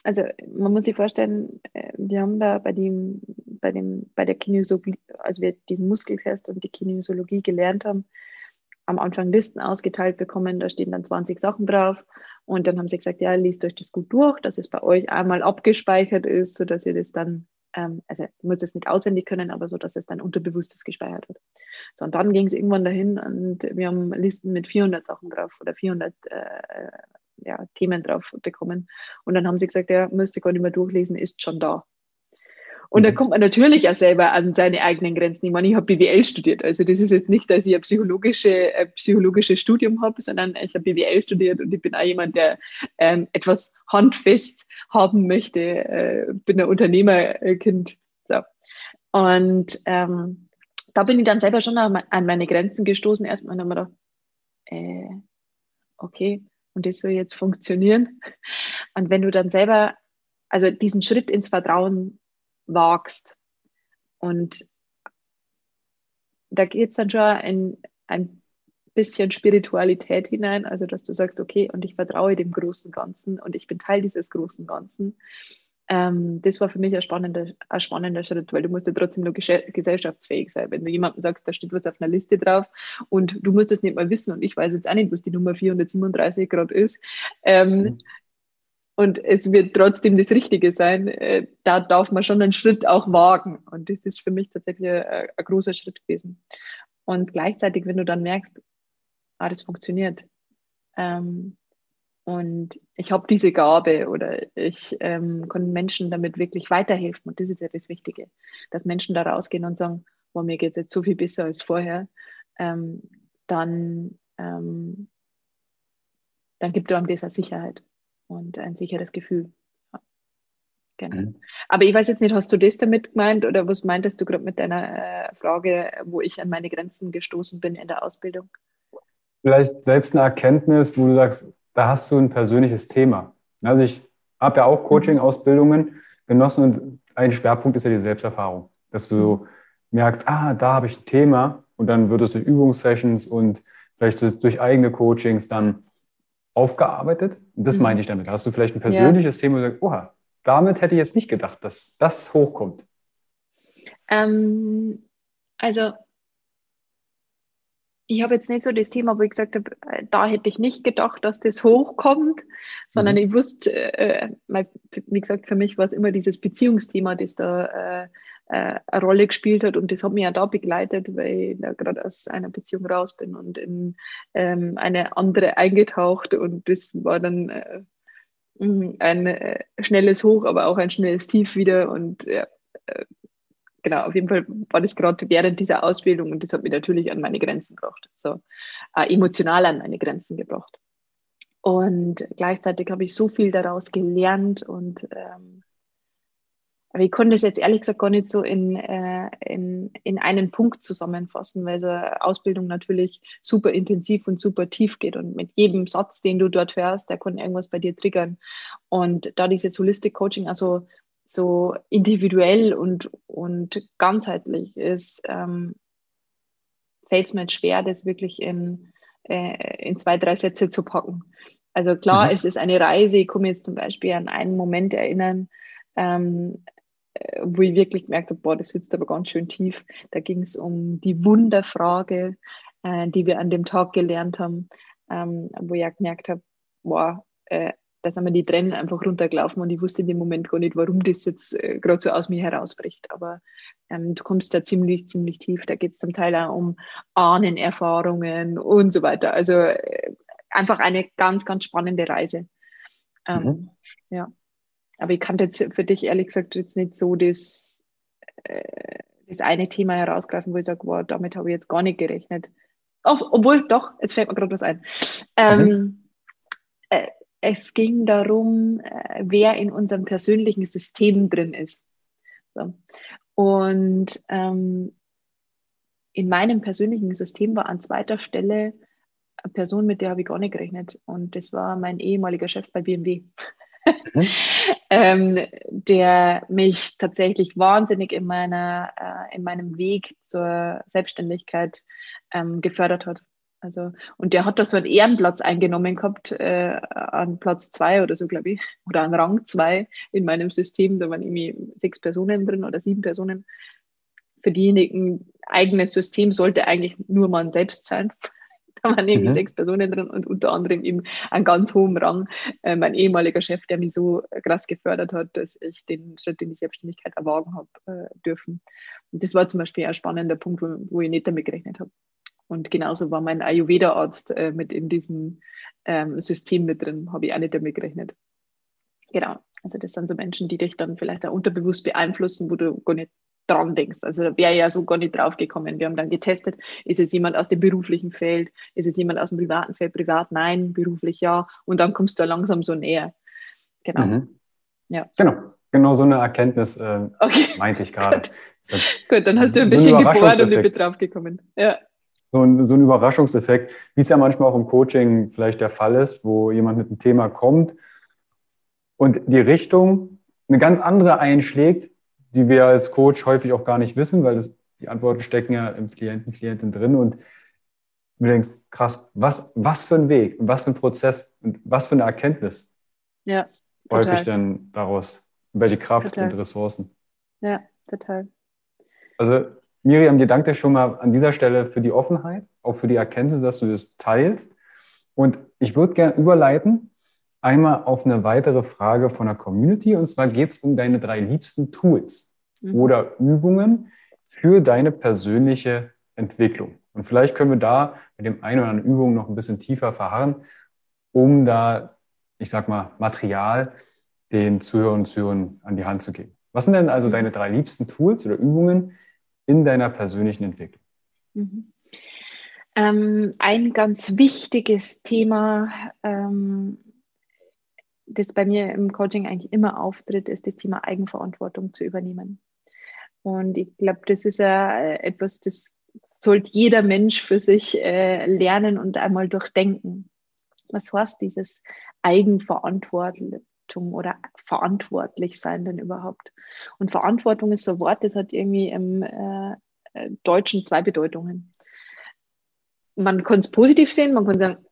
also man muss sich vorstellen, äh, wir haben da bei dem, bei dem, bei der Kinesiologie, als wir diesen Muskeltest und die Kinesiologie gelernt haben, am Anfang Listen ausgeteilt bekommen, da stehen dann 20 Sachen drauf. Und dann haben sie gesagt, ja, liest euch das gut durch, dass es bei euch einmal abgespeichert ist, sodass ihr das dann ähm, also muss das nicht auswendig können, aber so, dass es dann unterbewusstes gespeichert wird. So, und dann ging es irgendwann dahin und wir haben Listen mit 400 Sachen drauf oder 400 äh, ja, Themen drauf bekommen. Und dann haben sie gesagt, ja, müsste gar nicht mehr durchlesen, ist schon da. Und da mhm. kommt man natürlich auch selber an seine eigenen Grenzen. Ich meine, ich habe BWL studiert. Also das ist jetzt nicht, dass ich ein psychologische, ein psychologisches Studium habe, sondern ich habe BWL studiert und ich bin auch jemand, der ähm, etwas handfest haben möchte. Äh, bin ein Unternehmerkind. So. Und ähm, da bin ich dann selber schon an meine Grenzen gestoßen. Erstmal haben wir gedacht, äh, okay, und das soll jetzt funktionieren. Und wenn du dann selber, also diesen Schritt ins Vertrauen wagst. Und da geht es dann schon in ein bisschen Spiritualität hinein, also dass du sagst, okay, und ich vertraue dem großen Ganzen und ich bin Teil dieses großen Ganzen. Ähm, das war für mich ein spannender, ein spannender Schritt, weil du musst ja trotzdem nur gesellschaftsfähig sein. Wenn du jemandem sagst, da steht was auf einer Liste drauf und du musst es nicht mal wissen und ich weiß jetzt auch nicht, was die Nummer 437 gerade ist, ähm, mhm und es wird trotzdem das Richtige sein, äh, da darf man schon einen Schritt auch wagen. Und das ist für mich tatsächlich ein, ein großer Schritt gewesen. Und gleichzeitig, wenn du dann merkst, ah, das funktioniert. Ähm, und ich habe diese Gabe oder ich ähm, kann Menschen damit wirklich weiterhelfen. Und das ist ja das Wichtige, dass Menschen da rausgehen und sagen, boah, mir geht es jetzt so viel besser als vorher. Ähm, dann, ähm, dann gibt einem das eine Sicherheit und ein sicheres Gefühl. Genau. Mhm. Aber ich weiß jetzt nicht, hast du das damit gemeint oder was meintest du gerade mit deiner äh, Frage, wo ich an meine Grenzen gestoßen bin in der Ausbildung? Vielleicht selbst eine Erkenntnis, wo du sagst, da hast du ein persönliches Thema. Also ich habe ja auch mhm. Coaching-Ausbildungen genossen und ein Schwerpunkt ist ja die Selbsterfahrung, dass du merkst, ah, da habe ich ein Thema und dann wird es durch Übungssessions und vielleicht durch eigene Coachings dann aufgearbeitet. Und das mhm. meinte ich damit. Hast du vielleicht ein persönliches ja. Thema, wo du sagst, oha, damit hätte ich jetzt nicht gedacht, dass das hochkommt? Ähm, also ich habe jetzt nicht so das Thema, wo ich gesagt habe, äh, da hätte ich nicht gedacht, dass das hochkommt, sondern mhm. ich wusste, äh, wie gesagt, für mich war es immer dieses Beziehungsthema, das da äh, äh, eine Rolle gespielt hat und das hat mich ja da begleitet, weil ich da gerade aus einer Beziehung raus bin und in ähm, eine andere eingetaucht und das war dann äh, ein äh, schnelles Hoch, aber auch ein schnelles Tief wieder und ja, äh, genau, auf jeden Fall war das gerade während dieser Ausbildung und das hat mich natürlich an meine Grenzen gebracht, so äh, emotional an meine Grenzen gebracht. Und gleichzeitig habe ich so viel daraus gelernt und ähm, aber ich konnte es jetzt ehrlich gesagt gar nicht so in, äh, in, in einen Punkt zusammenfassen, weil so eine Ausbildung natürlich super intensiv und super tief geht und mit jedem Satz, den du dort hörst, der kann irgendwas bei dir triggern. Und da dieses Holistic Coaching also so individuell und, und ganzheitlich ist, ähm, fällt es mir schwer, das wirklich in, äh, in zwei, drei Sätze zu packen. Also klar, mhm. es ist eine Reise. Ich mich jetzt zum Beispiel an einen Moment erinnern, ähm, äh, wo ich wirklich gemerkt habe, boah, das sitzt aber ganz schön tief. Da ging es um die Wunderfrage, äh, die wir an dem Tag gelernt haben, ähm, wo ich auch gemerkt habe, boah, äh, da sind mir die Tränen einfach runtergelaufen und ich wusste in dem Moment gar nicht, warum das jetzt äh, gerade so aus mir herausbricht. Aber ähm, du kommst da ziemlich, ziemlich tief. Da geht es zum Teil auch um Ahnenerfahrungen und so weiter. Also äh, einfach eine ganz, ganz spannende Reise. Ähm, mhm. Ja. Aber ich kann jetzt für dich ehrlich gesagt jetzt nicht so das, äh, das eine Thema herausgreifen, wo ich sage, wow, damit habe ich jetzt gar nicht gerechnet. Oh, obwohl, doch, jetzt fällt mir gerade was ein. Ähm, mhm. äh, es ging darum, äh, wer in unserem persönlichen System drin ist. So. Und ähm, in meinem persönlichen System war an zweiter Stelle eine Person, mit der habe ich gar nicht gerechnet. Und das war mein ehemaliger Chef bei BMW. Mhm. ähm, der mich tatsächlich wahnsinnig in, meiner, äh, in meinem Weg zur Selbstständigkeit ähm, gefördert hat. Also, und der hat da so einen Ehrenplatz eingenommen gehabt, äh, an Platz zwei oder so, glaube ich, oder an Rang zwei in meinem System. Da waren irgendwie sechs Personen drin oder sieben Personen. Für diejenigen, eigenes System sollte eigentlich nur man selbst sein. Da waren irgendwie mhm. sechs Personen drin und unter anderem eben einen ganz hohen Rang äh, mein ehemaliger Chef, der mich so krass gefördert hat, dass ich den Schritt in die Selbstständigkeit erwagen habe äh, dürfen. Und das war zum Beispiel ein spannender Punkt, wo, wo ich nicht damit gerechnet habe. Und genauso war mein Ayurveda-Arzt äh, mit in diesem ähm, System mit drin, habe ich auch nicht damit gerechnet. Genau. Also das sind so Menschen, die dich dann vielleicht auch unterbewusst beeinflussen, wo du gar nicht dran denkst. Also da wäre ja so gar nicht drauf gekommen. Wir haben dann getestet, ist es jemand aus dem beruflichen Feld, ist es jemand aus dem privaten Feld, privat nein, beruflich ja. Und dann kommst du langsam so näher. Genau. Mhm. Ja. Genau. Genau so eine Erkenntnis äh, okay. meinte ich gerade. Gut. Gut, dann hast du ein bisschen gebohrt und bin drauf gekommen. Ja so ein, so ein Überraschungseffekt, wie es ja manchmal auch im Coaching vielleicht der Fall ist, wo jemand mit einem Thema kommt und die Richtung eine ganz andere einschlägt, die wir als Coach häufig auch gar nicht wissen, weil das, die Antworten stecken ja im Klienten, Klientin drin und du denkst, krass, was, was für ein Weg und was für ein Prozess und was für eine Erkenntnis ja, häufig dann daraus, welche Kraft total. und Ressourcen. Ja, total. Also Miriam, dir danke schon mal an dieser Stelle für die Offenheit, auch für die Erkenntnis, dass du das teilst. Und ich würde gerne überleiten einmal auf eine weitere Frage von der Community. Und zwar geht es um deine drei liebsten Tools mhm. oder Übungen für deine persönliche Entwicklung. Und vielleicht können wir da mit dem einen oder anderen Übung noch ein bisschen tiefer verharren, um da, ich sag mal, Material den Zuhörern und Zuhörern an die Hand zu geben. Was sind denn also mhm. deine drei liebsten Tools oder Übungen, in deiner persönlichen Entwicklung? Mhm. Ähm, ein ganz wichtiges Thema, ähm, das bei mir im Coaching eigentlich immer auftritt, ist das Thema Eigenverantwortung zu übernehmen. Und ich glaube, das ist ja etwas, das sollte jeder Mensch für sich äh, lernen und einmal durchdenken. Was heißt dieses Eigenverantwortung oder verantwortlich sein denn überhaupt? Und Verantwortung ist so ein Wort, das hat irgendwie im äh, äh Deutschen zwei Bedeutungen. Man kann es positiv sehen, man kann sagen,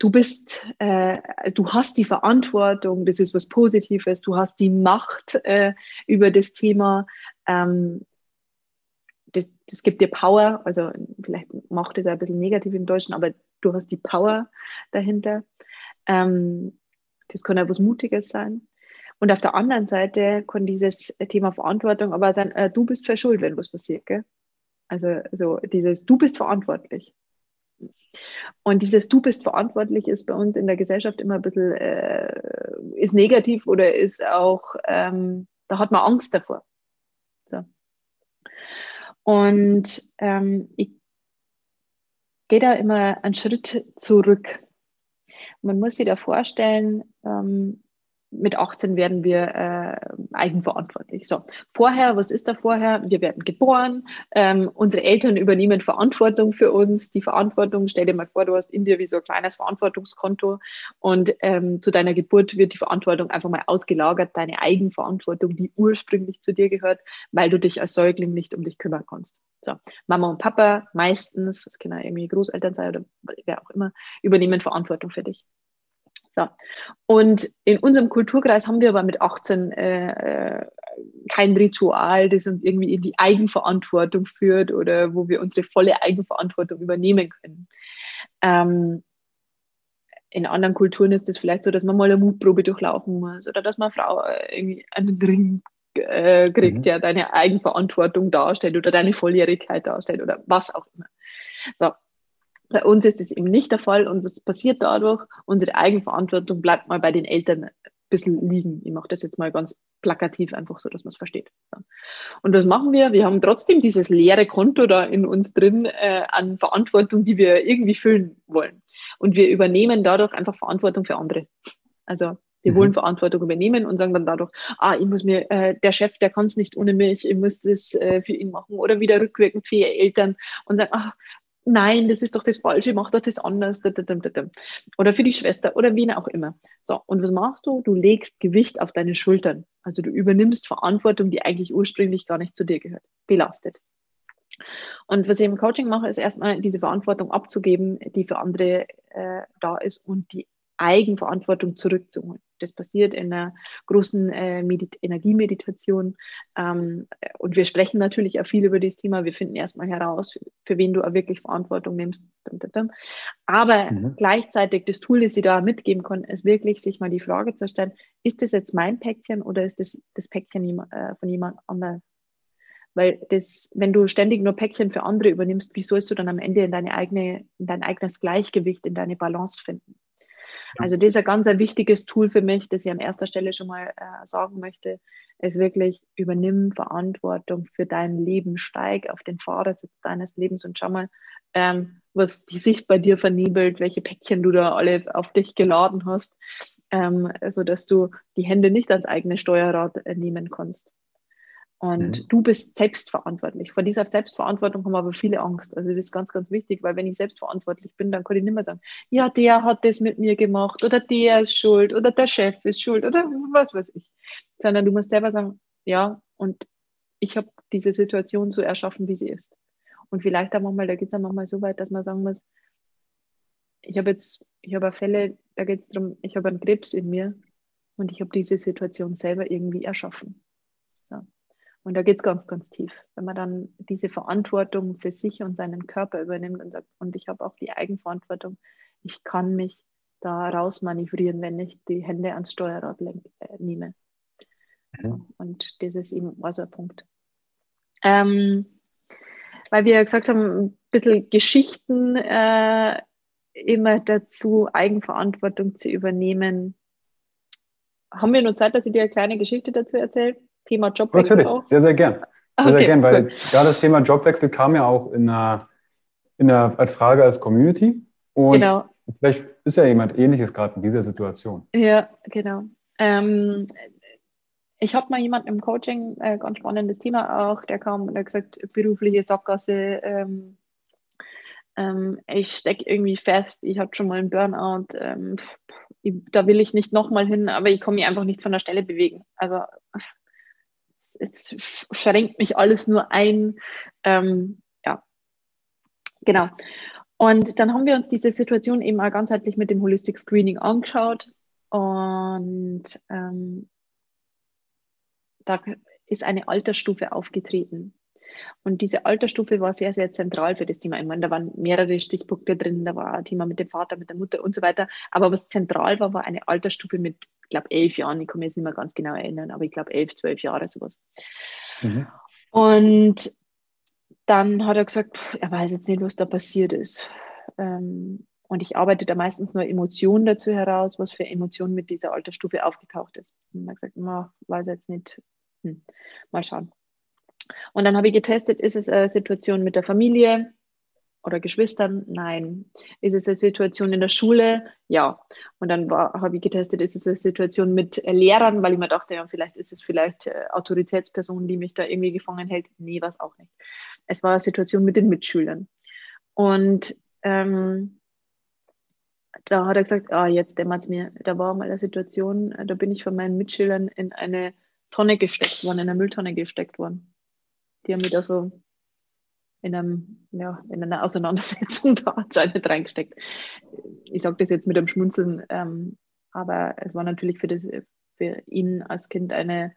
du bist, äh, du hast die Verantwortung, das ist was Positives, du hast die Macht äh, über das Thema. Ähm, das, das gibt dir Power, also vielleicht macht es ein bisschen negativ im Deutschen, aber du hast die Power dahinter. Ähm, das kann auch was Mutiges sein. Und auf der anderen Seite kann dieses Thema Verantwortung aber sein, äh, du bist verschuldet, wenn was passiert. Gell? Also so dieses, du bist verantwortlich. Und dieses Du bist verantwortlich ist bei uns in der Gesellschaft immer ein bisschen, äh, ist negativ oder ist auch, ähm, da hat man Angst davor. So. Und ähm, ich gehe da immer einen Schritt zurück. Man muss sich da vorstellen, ähm, mit 18 werden wir äh, eigenverantwortlich. So, vorher, was ist da vorher? Wir werden geboren, ähm, unsere Eltern übernehmen Verantwortung für uns. Die Verantwortung, stell dir mal vor, du hast in dir wie so ein kleines Verantwortungskonto und ähm, zu deiner Geburt wird die Verantwortung einfach mal ausgelagert, deine Eigenverantwortung, die ursprünglich zu dir gehört, weil du dich als Säugling nicht um dich kümmern kannst. So, Mama und Papa meistens, das können ja irgendwie Großeltern sein oder wer auch immer, übernehmen Verantwortung für dich. So. Und in unserem Kulturkreis haben wir aber mit 18 äh, äh, kein Ritual, das uns irgendwie in die Eigenverantwortung führt oder wo wir unsere volle Eigenverantwortung übernehmen können. Ähm, in anderen Kulturen ist es vielleicht so, dass man mal eine Mutprobe durchlaufen muss oder dass man Frau äh, irgendwie einen Ring äh, kriegt, mhm. der deine Eigenverantwortung darstellt oder deine Volljährigkeit darstellt oder was auch immer. So, bei uns ist das eben nicht der Fall und was passiert dadurch? Unsere Eigenverantwortung bleibt mal bei den Eltern ein bisschen liegen. Ich mache das jetzt mal ganz plakativ, einfach so, dass man es versteht. Und was machen wir? Wir haben trotzdem dieses leere Konto da in uns drin äh, an Verantwortung, die wir irgendwie füllen wollen. Und wir übernehmen dadurch einfach Verantwortung für andere. Also wir mhm. wollen Verantwortung übernehmen und sagen dann dadurch, ah, ich muss mir, äh, der Chef, der kann es nicht ohne mich, ich muss das äh, für ihn machen oder wieder rückwirkend für ihre Eltern und sagen, ach, nein, das ist doch das Falsche, mach doch das anders. Oder für die Schwester oder wen auch immer. So, und was machst du? Du legst Gewicht auf deine Schultern. Also du übernimmst Verantwortung, die eigentlich ursprünglich gar nicht zu dir gehört. Belastet. Und was ich im Coaching mache, ist erstmal diese Verantwortung abzugeben, die für andere äh, da ist und die Eigenverantwortung zurückzuholen. Das passiert in einer großen äh, Energiemeditation. Ähm, und wir sprechen natürlich auch viel über das Thema. Wir finden erstmal heraus, für wen du auch wirklich Verantwortung nimmst. Aber mhm. gleichzeitig das Tool, das sie da mitgeben kann, ist wirklich, sich mal die Frage zu stellen, ist das jetzt mein Päckchen oder ist das das Päckchen äh, von jemand anders? Weil das, wenn du ständig nur Päckchen für andere übernimmst, wie sollst du dann am Ende in deine eigene, in dein eigenes Gleichgewicht, in deine Balance finden? Also das ist ein ganz ein wichtiges Tool für mich, das ich an erster Stelle schon mal äh, sagen möchte, ist wirklich übernimm Verantwortung für dein Leben, steig auf den Fahrersitz deines Lebens und schau mal, ähm, was die Sicht bei dir vernebelt, welche Päckchen du da alle auf dich geladen hast, ähm, so du die Hände nicht ans eigene Steuerrad äh, nehmen kannst. Und mhm. du bist selbstverantwortlich. Vor dieser Selbstverantwortung haben aber viele Angst. Also das ist ganz, ganz wichtig, weil wenn ich selbstverantwortlich bin, dann kann ich nicht mehr sagen, ja, der hat das mit mir gemacht oder der ist schuld oder der Chef ist schuld oder was weiß ich. Sondern du musst selber sagen, ja, und ich habe diese Situation so erschaffen, wie sie ist. Und vielleicht auch manchmal, da geht es dann manchmal so weit, dass man sagen muss, ich habe jetzt, ich habe Fälle, da geht es darum, ich habe einen Krebs in mir und ich habe diese Situation selber irgendwie erschaffen. Und da geht es ganz, ganz tief. Wenn man dann diese Verantwortung für sich und seinen Körper übernimmt und sagt, und ich habe auch die Eigenverantwortung, ich kann mich da raus manövrieren, wenn ich die Hände ans Steuerrad lenk, äh, nehme. Mhm. Und das ist eben also ein Punkt. Ähm, weil wir ja gesagt haben, ein bisschen Geschichten äh, immer dazu, Eigenverantwortung zu übernehmen. Haben wir nur Zeit, dass ich dir eine kleine Geschichte dazu erzähle? Thema Jobwechsel Natürlich, auch? sehr, sehr gern. Sehr, okay, sehr gern, weil cool. da das Thema Jobwechsel kam ja auch in einer, in einer, als Frage als Community. Und genau. vielleicht ist ja jemand Ähnliches gerade in dieser Situation. Ja, genau. Ähm, ich habe mal jemanden im Coaching, äh, ganz spannendes Thema auch, der kam und hat gesagt, berufliche Sackgasse, ähm, ähm, ich stecke irgendwie fest, ich habe schon mal einen Burnout, ähm, ich, da will ich nicht nochmal hin, aber ich komme mich einfach nicht von der Stelle bewegen. Also es, schränkt mich alles nur ein. Ähm, ja, genau. Und dann haben wir uns diese Situation eben auch ganzheitlich mit dem Holistic Screening angeschaut und ähm, da ist eine Altersstufe aufgetreten. Und diese Altersstufe war sehr, sehr zentral für das Thema. Ich meine, da waren mehrere Stichpunkte drin, da war ein Thema mit dem Vater, mit der Mutter und so weiter. Aber was zentral war, war eine Altersstufe mit, glaube, elf Jahren. Ich kann mich jetzt nicht mehr ganz genau erinnern, aber ich glaube, elf, zwölf Jahre sowas. Mhm. Und dann hat er gesagt, er weiß jetzt nicht, was da passiert ist. Ähm, und ich arbeite da meistens nur Emotionen dazu heraus, was für Emotionen mit dieser Altersstufe aufgetaucht ist. Und er hat gesagt, na, weiß jetzt nicht. Hm, mal schauen. Und dann habe ich getestet, ist es eine Situation mit der Familie oder Geschwistern? Nein. Ist es eine Situation in der Schule? Ja. Und dann habe ich getestet, ist es eine Situation mit Lehrern, weil ich mir dachte, ja, vielleicht ist es vielleicht äh, Autoritätsperson, die mich da irgendwie gefangen hält. Nee, war es auch nicht. Es war eine Situation mit den Mitschülern. Und ähm, da hat er gesagt, ah, jetzt dämmert es mir. Da war mal eine Situation, da bin ich von meinen Mitschülern in eine Tonne gesteckt worden, in eine Mülltonne gesteckt worden. Die haben mich da so in, einem, ja, in einer Auseinandersetzung da anscheinend reingesteckt. Ich sage das jetzt mit einem Schmunzeln, ähm, aber es war natürlich für, das, für ihn als Kind eine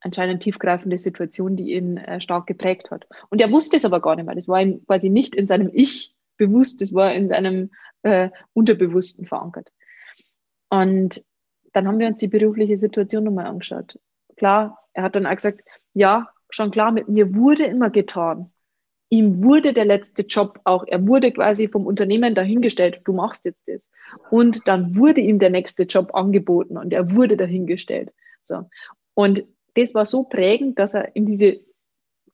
anscheinend tiefgreifende Situation, die ihn äh, stark geprägt hat. Und er wusste es aber gar nicht mehr. Das war ihm quasi nicht in seinem Ich bewusst, das war in seinem äh, Unterbewussten verankert. Und dann haben wir uns die berufliche Situation nochmal angeschaut. Klar, er hat dann auch gesagt, ja, schon klar, mit mir wurde immer getan. Ihm wurde der letzte Job auch, er wurde quasi vom Unternehmen dahingestellt, du machst jetzt das. Und dann wurde ihm der nächste Job angeboten und er wurde dahingestellt. So. Und das war so prägend, dass er in diese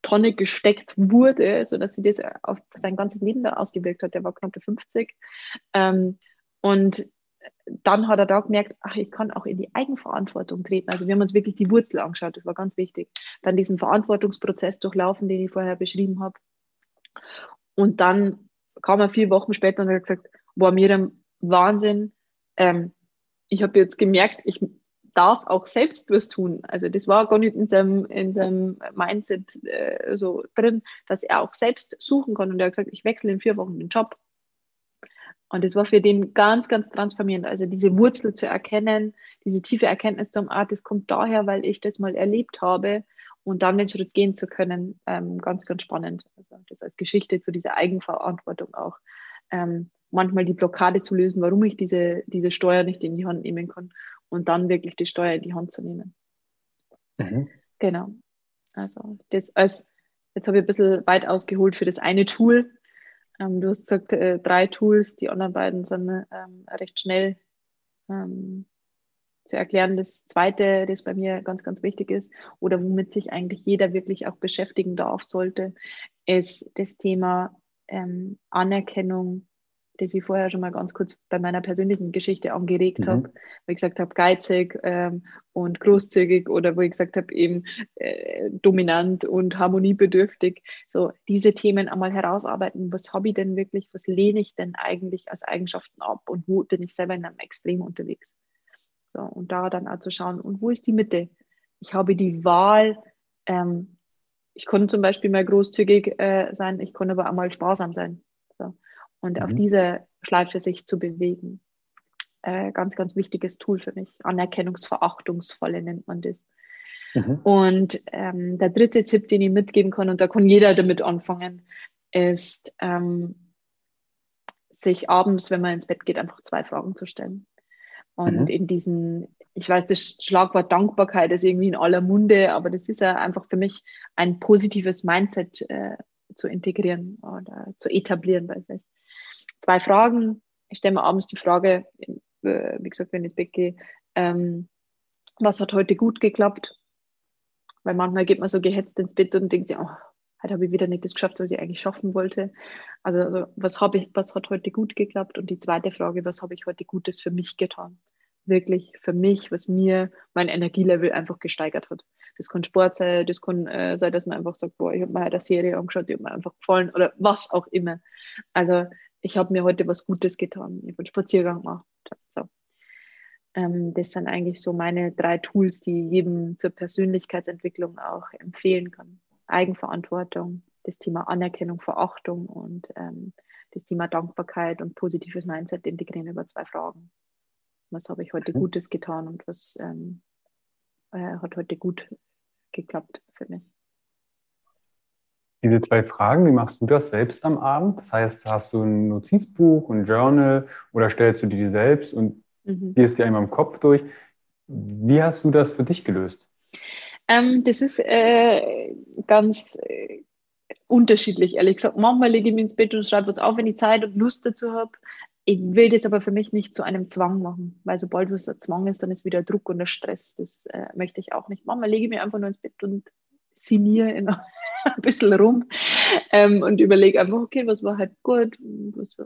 Tonne gesteckt wurde, so dass sie das auf sein ganzes Leben da ausgewirkt hat. Der war knapp 50. Ähm, und dann hat er da gemerkt, ach, ich kann auch in die Eigenverantwortung treten. Also wir haben uns wirklich die Wurzel angeschaut, das war ganz wichtig. Dann diesen Verantwortungsprozess durchlaufen, den ich vorher beschrieben habe. Und dann kam er vier Wochen später und hat gesagt, war mir ein Wahnsinn. Ähm, ich habe jetzt gemerkt, ich darf auch selbst was tun. Also das war gar nicht in seinem, in seinem Mindset äh, so drin, dass er auch selbst suchen kann. Und er hat gesagt, ich wechsle in vier Wochen den Job. Und das war für den ganz, ganz transformierend. Also diese Wurzel zu erkennen, diese tiefe Erkenntnis zum Art, das kommt daher, weil ich das mal erlebt habe und dann den Schritt gehen zu können, ähm, ganz, ganz spannend. Also das als Geschichte zu dieser Eigenverantwortung auch. Ähm, manchmal die Blockade zu lösen, warum ich diese, diese Steuer nicht in die Hand nehmen kann und dann wirklich die Steuer in die Hand zu nehmen. Mhm. Genau. Also das als, jetzt habe ich ein bisschen weit ausgeholt für das eine Tool, ähm, du hast gesagt, äh, drei Tools, die anderen beiden sind ähm, recht schnell ähm, zu erklären. Das zweite, das bei mir ganz, ganz wichtig ist oder womit sich eigentlich jeder wirklich auch beschäftigen darf, sollte, ist das Thema ähm, Anerkennung das ich vorher schon mal ganz kurz bei meiner persönlichen Geschichte angeregt mhm. habe, wo ich gesagt habe, geizig ähm, und großzügig oder wo ich gesagt habe, eben äh, dominant und harmoniebedürftig. So diese Themen einmal herausarbeiten, was habe ich denn wirklich, was lehne ich denn eigentlich als Eigenschaften ab und wo bin ich selber in einem Extrem unterwegs. So, und da dann auch zu schauen, und wo ist die Mitte? Ich habe die Wahl, ähm, ich konnte zum Beispiel mal großzügig äh, sein, ich konnte aber auch mal sparsam sein und mhm. auf diese Schleife sich zu bewegen. Äh, ganz, ganz wichtiges Tool für mich. Anerkennungsverachtungsvolle nennt man das. Mhm. Und ähm, der dritte Tipp, den ich mitgeben kann, und da kann jeder damit anfangen, ist, ähm, sich abends, wenn man ins Bett geht, einfach zwei Fragen zu stellen. Und mhm. in diesen, ich weiß, das Schlagwort Dankbarkeit ist irgendwie in aller Munde, aber das ist ja einfach für mich ein positives Mindset äh, zu integrieren oder zu etablieren bei sich zwei Fragen. Ich stelle mir abends die Frage, äh, wie gesagt, wenn ich ins Bett gehe, ähm, was hat heute gut geklappt? Weil manchmal geht man so gehetzt ins Bett und denkt sich, oh, heute habe ich wieder nicht das geschafft, was ich eigentlich schaffen wollte. Also, also was habe ich, was hat heute gut geklappt? Und die zweite Frage, was habe ich heute Gutes für mich getan? Wirklich für mich, was mir mein Energielevel einfach gesteigert hat. Das kann Sport sein, das kann äh, sein, dass man einfach sagt, boah, ich habe mir heute eine Serie angeschaut, die hat mir einfach gefallen oder was auch immer. Also ich habe mir heute was Gutes getan. Ich habe einen Spaziergang gemacht. So. Ähm, das sind eigentlich so meine drei Tools, die jedem zur Persönlichkeitsentwicklung auch empfehlen kann. Eigenverantwortung, das Thema Anerkennung, Verachtung und ähm, das Thema Dankbarkeit und positives Mindset integrieren über zwei Fragen. Was habe ich heute mhm. Gutes getan und was ähm, äh, hat heute gut geklappt für mich? Diese zwei Fragen, wie machst du das selbst am Abend? Das heißt, hast du ein Notizbuch, ein Journal oder stellst du dir die selbst und mhm. gehst dir einmal im Kopf durch? Wie hast du das für dich gelöst? Ähm, das ist äh, ganz äh, unterschiedlich, ehrlich gesagt. Manchmal lege ich mich ins Bett und schreibe was auf, wenn ich Zeit und Lust dazu habe. Ich will das aber für mich nicht zu einem Zwang machen, weil sobald was ein Zwang ist, dann ist wieder Druck und der Stress. Das äh, möchte ich auch nicht. Manchmal lege ich mich einfach nur ins Bett und sinniere in, ein bisschen rum ähm, und überlege einfach, okay, was war halt gut, was,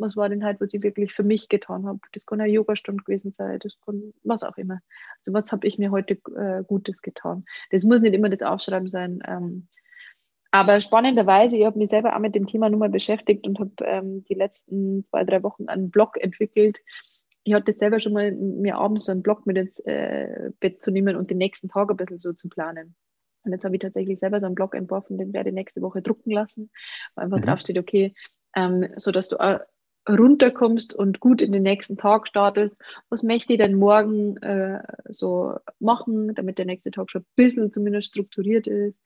was war denn halt, was ich wirklich für mich getan habe. Das kann eine Yogastunde gewesen sein, das kann was auch immer. Also was habe ich mir heute äh, Gutes getan. Das muss nicht immer das Aufschreiben sein. Ähm, aber spannenderweise, ich habe mich selber auch mit dem Thema Nummer beschäftigt und habe ähm, die letzten zwei, drei Wochen einen Blog entwickelt. Ich hatte selber schon mal, mir abends so einen Blog mit ins äh, Bett zu nehmen und den nächsten Tag ein bisschen so zu planen. Und jetzt habe ich tatsächlich selber so einen Blog entworfen, den werde ich nächste Woche drucken lassen, wo einfach mhm. draufsteht, okay, ähm, so dass du äh, runterkommst und gut in den nächsten Tag startest. Was möchte ich denn morgen äh, so machen, damit der nächste Tag schon ein bisschen zumindest strukturiert ist?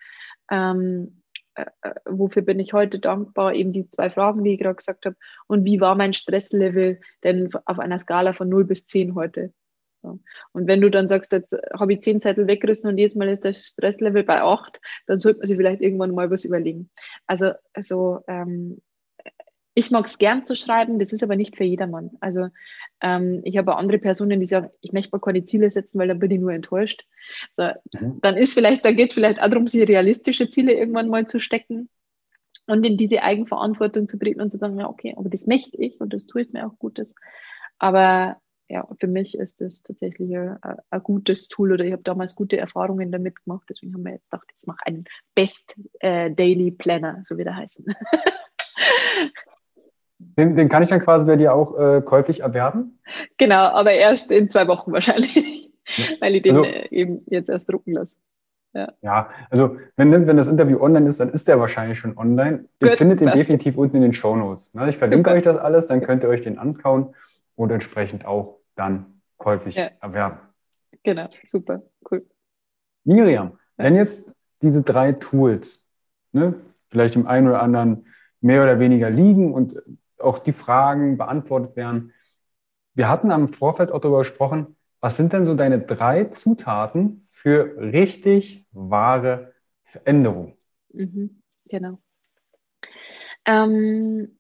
Ähm, äh, äh, wofür bin ich heute dankbar? Eben die zwei Fragen, die ich gerade gesagt habe. Und wie war mein Stresslevel denn auf einer Skala von 0 bis 10 heute? So. Und wenn du dann sagst, jetzt habe ich 10 Zettel weggerissen und jedes Mal ist das Stresslevel bei 8, dann sollte man sich vielleicht irgendwann mal was überlegen. Also, also ähm, ich mag es gern zu schreiben, das ist aber nicht für jedermann. Also ähm, ich habe andere Personen, die sagen, ich möchte mal keine Ziele setzen, weil dann bin ich nur enttäuscht. So, mhm. Dann ist vielleicht, da geht es vielleicht auch darum, sich realistische Ziele irgendwann mal zu stecken und in diese Eigenverantwortung zu treten und zu sagen, ja, okay, aber das möchte ich und das tue ich mir auch Gutes. Aber ja, für mich ist das tatsächlich ein, ein gutes Tool oder ich habe damals gute Erfahrungen damit gemacht. Deswegen haben wir jetzt gedacht, ich mache einen Best äh, Daily Planner, so wie der heißen. Den, den kann ich dann quasi bei dir auch äh, käuflich erwerben? Genau, aber erst in zwei Wochen wahrscheinlich, ja. weil ich den also, äh, eben jetzt erst drucken lasse. Ja. ja, also wenn, wenn das Interview online ist, dann ist der wahrscheinlich schon online. Ihr Good, findet den best. definitiv unten in den Show Notes. Ne? Ich verlinke Super. euch das alles, dann könnt ihr euch den anschauen und entsprechend auch dann käuflich ja. erwerben. Genau, super, cool. Miriam, wenn jetzt diese drei Tools, ne, vielleicht im einen oder anderen mehr oder weniger liegen und auch die Fragen beantwortet werden. Wir hatten am Vorfeld auch darüber gesprochen, was sind denn so deine drei Zutaten für richtig wahre Veränderung? Mhm, genau. Ähm,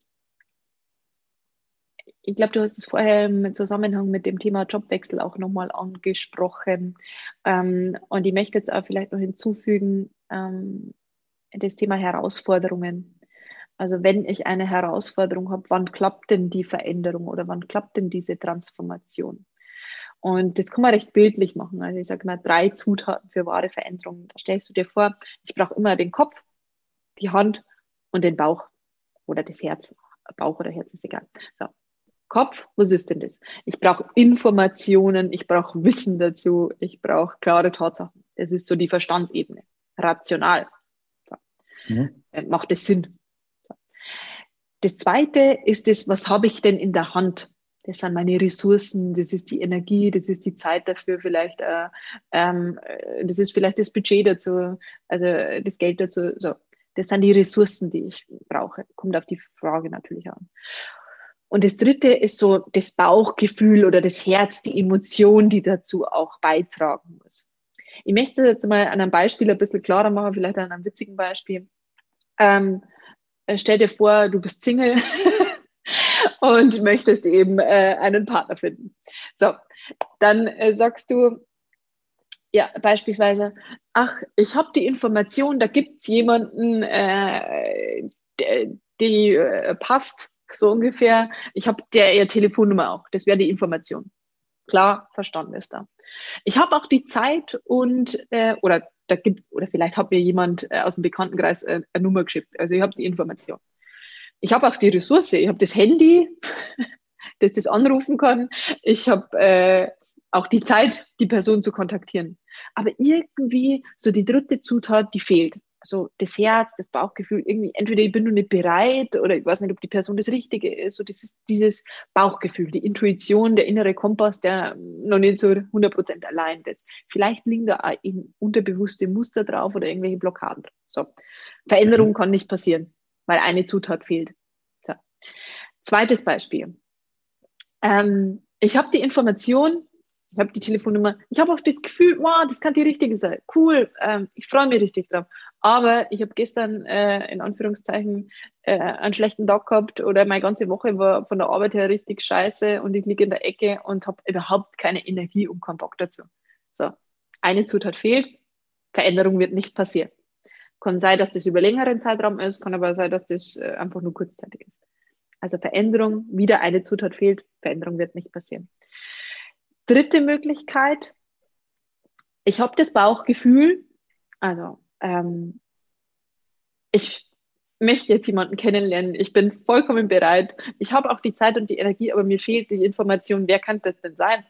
ich glaube, du hast es vorher im Zusammenhang mit dem Thema Jobwechsel auch nochmal angesprochen. Ähm, und ich möchte jetzt auch vielleicht noch hinzufügen, ähm, das Thema Herausforderungen. Also wenn ich eine Herausforderung habe, wann klappt denn die Veränderung oder wann klappt denn diese Transformation? Und das kann man recht bildlich machen. Also ich sage mal, drei Zutaten für wahre Veränderungen. Da stellst du dir vor, ich brauche immer den Kopf, die Hand und den Bauch oder das Herz. Bauch oder Herz ist egal. So. Kopf, was ist denn das? Ich brauche Informationen, ich brauche Wissen dazu, ich brauche klare Tatsachen. Das ist so die Verstandsebene. Rational. So. Mhm. Äh, macht es Sinn? Das zweite ist das, was habe ich denn in der Hand? Das sind meine Ressourcen, das ist die Energie, das ist die Zeit dafür vielleicht, äh, ähm, äh, das ist vielleicht das Budget dazu, also das Geld dazu. So, das sind die Ressourcen, die ich brauche. Kommt auf die Frage natürlich an. Und das dritte ist so das Bauchgefühl oder das Herz, die Emotion, die dazu auch beitragen muss. Ich möchte jetzt mal an einem Beispiel ein bisschen klarer machen, vielleicht an einem witzigen Beispiel. Ähm, äh, stell dir vor, du bist Single und möchtest eben äh, einen Partner finden. So, dann äh, sagst du, ja, beispielsweise, ach, ich habe die Information, da gibt's jemanden, äh, die, die äh, passt so ungefähr. Ich habe der ihr Telefonnummer auch. Das wäre die Information. Klar, Verstand ist da. Ich habe auch die Zeit und äh, oder da gibt oder vielleicht hat mir jemand äh, aus dem Bekanntenkreis äh, eine Nummer geschickt. Also ich habe die Information. Ich habe auch die Ressource. Ich habe das Handy, das das anrufen kann. Ich habe äh, auch die Zeit, die Person zu kontaktieren. Aber irgendwie so die dritte Zutat, die fehlt so das Herz, das Bauchgefühl, irgendwie entweder ich bin noch nicht bereit oder ich weiß nicht, ob die Person das Richtige ist. So dieses, dieses Bauchgefühl, die Intuition, der innere Kompass, der noch nicht so 100% allein ist. Vielleicht liegen da auch unterbewusste Muster drauf oder irgendwelche Blockaden. So. Veränderung mhm. kann nicht passieren, weil eine Zutat fehlt. So. Zweites Beispiel. Ähm, ich habe die Information, ich habe die Telefonnummer, ich habe auch das Gefühl, wow, das kann die richtige sein. Cool, ähm, ich freue mich richtig drauf. Aber ich habe gestern äh, in Anführungszeichen äh, einen schlechten Tag gehabt oder meine ganze Woche war von der Arbeit her richtig scheiße und ich liege in der Ecke und habe überhaupt keine Energie und keinen Bock dazu. So, eine Zutat fehlt, Veränderung wird nicht passieren. Kann sein, dass das über längeren Zeitraum ist, kann aber sein, dass das äh, einfach nur kurzzeitig ist. Also Veränderung, wieder eine Zutat fehlt, Veränderung wird nicht passieren. Dritte Möglichkeit, ich habe das Bauchgefühl, also ähm, ich möchte jetzt jemanden kennenlernen, ich bin vollkommen bereit, ich habe auch die Zeit und die Energie, aber mir fehlt die Information, wer kann das denn sein?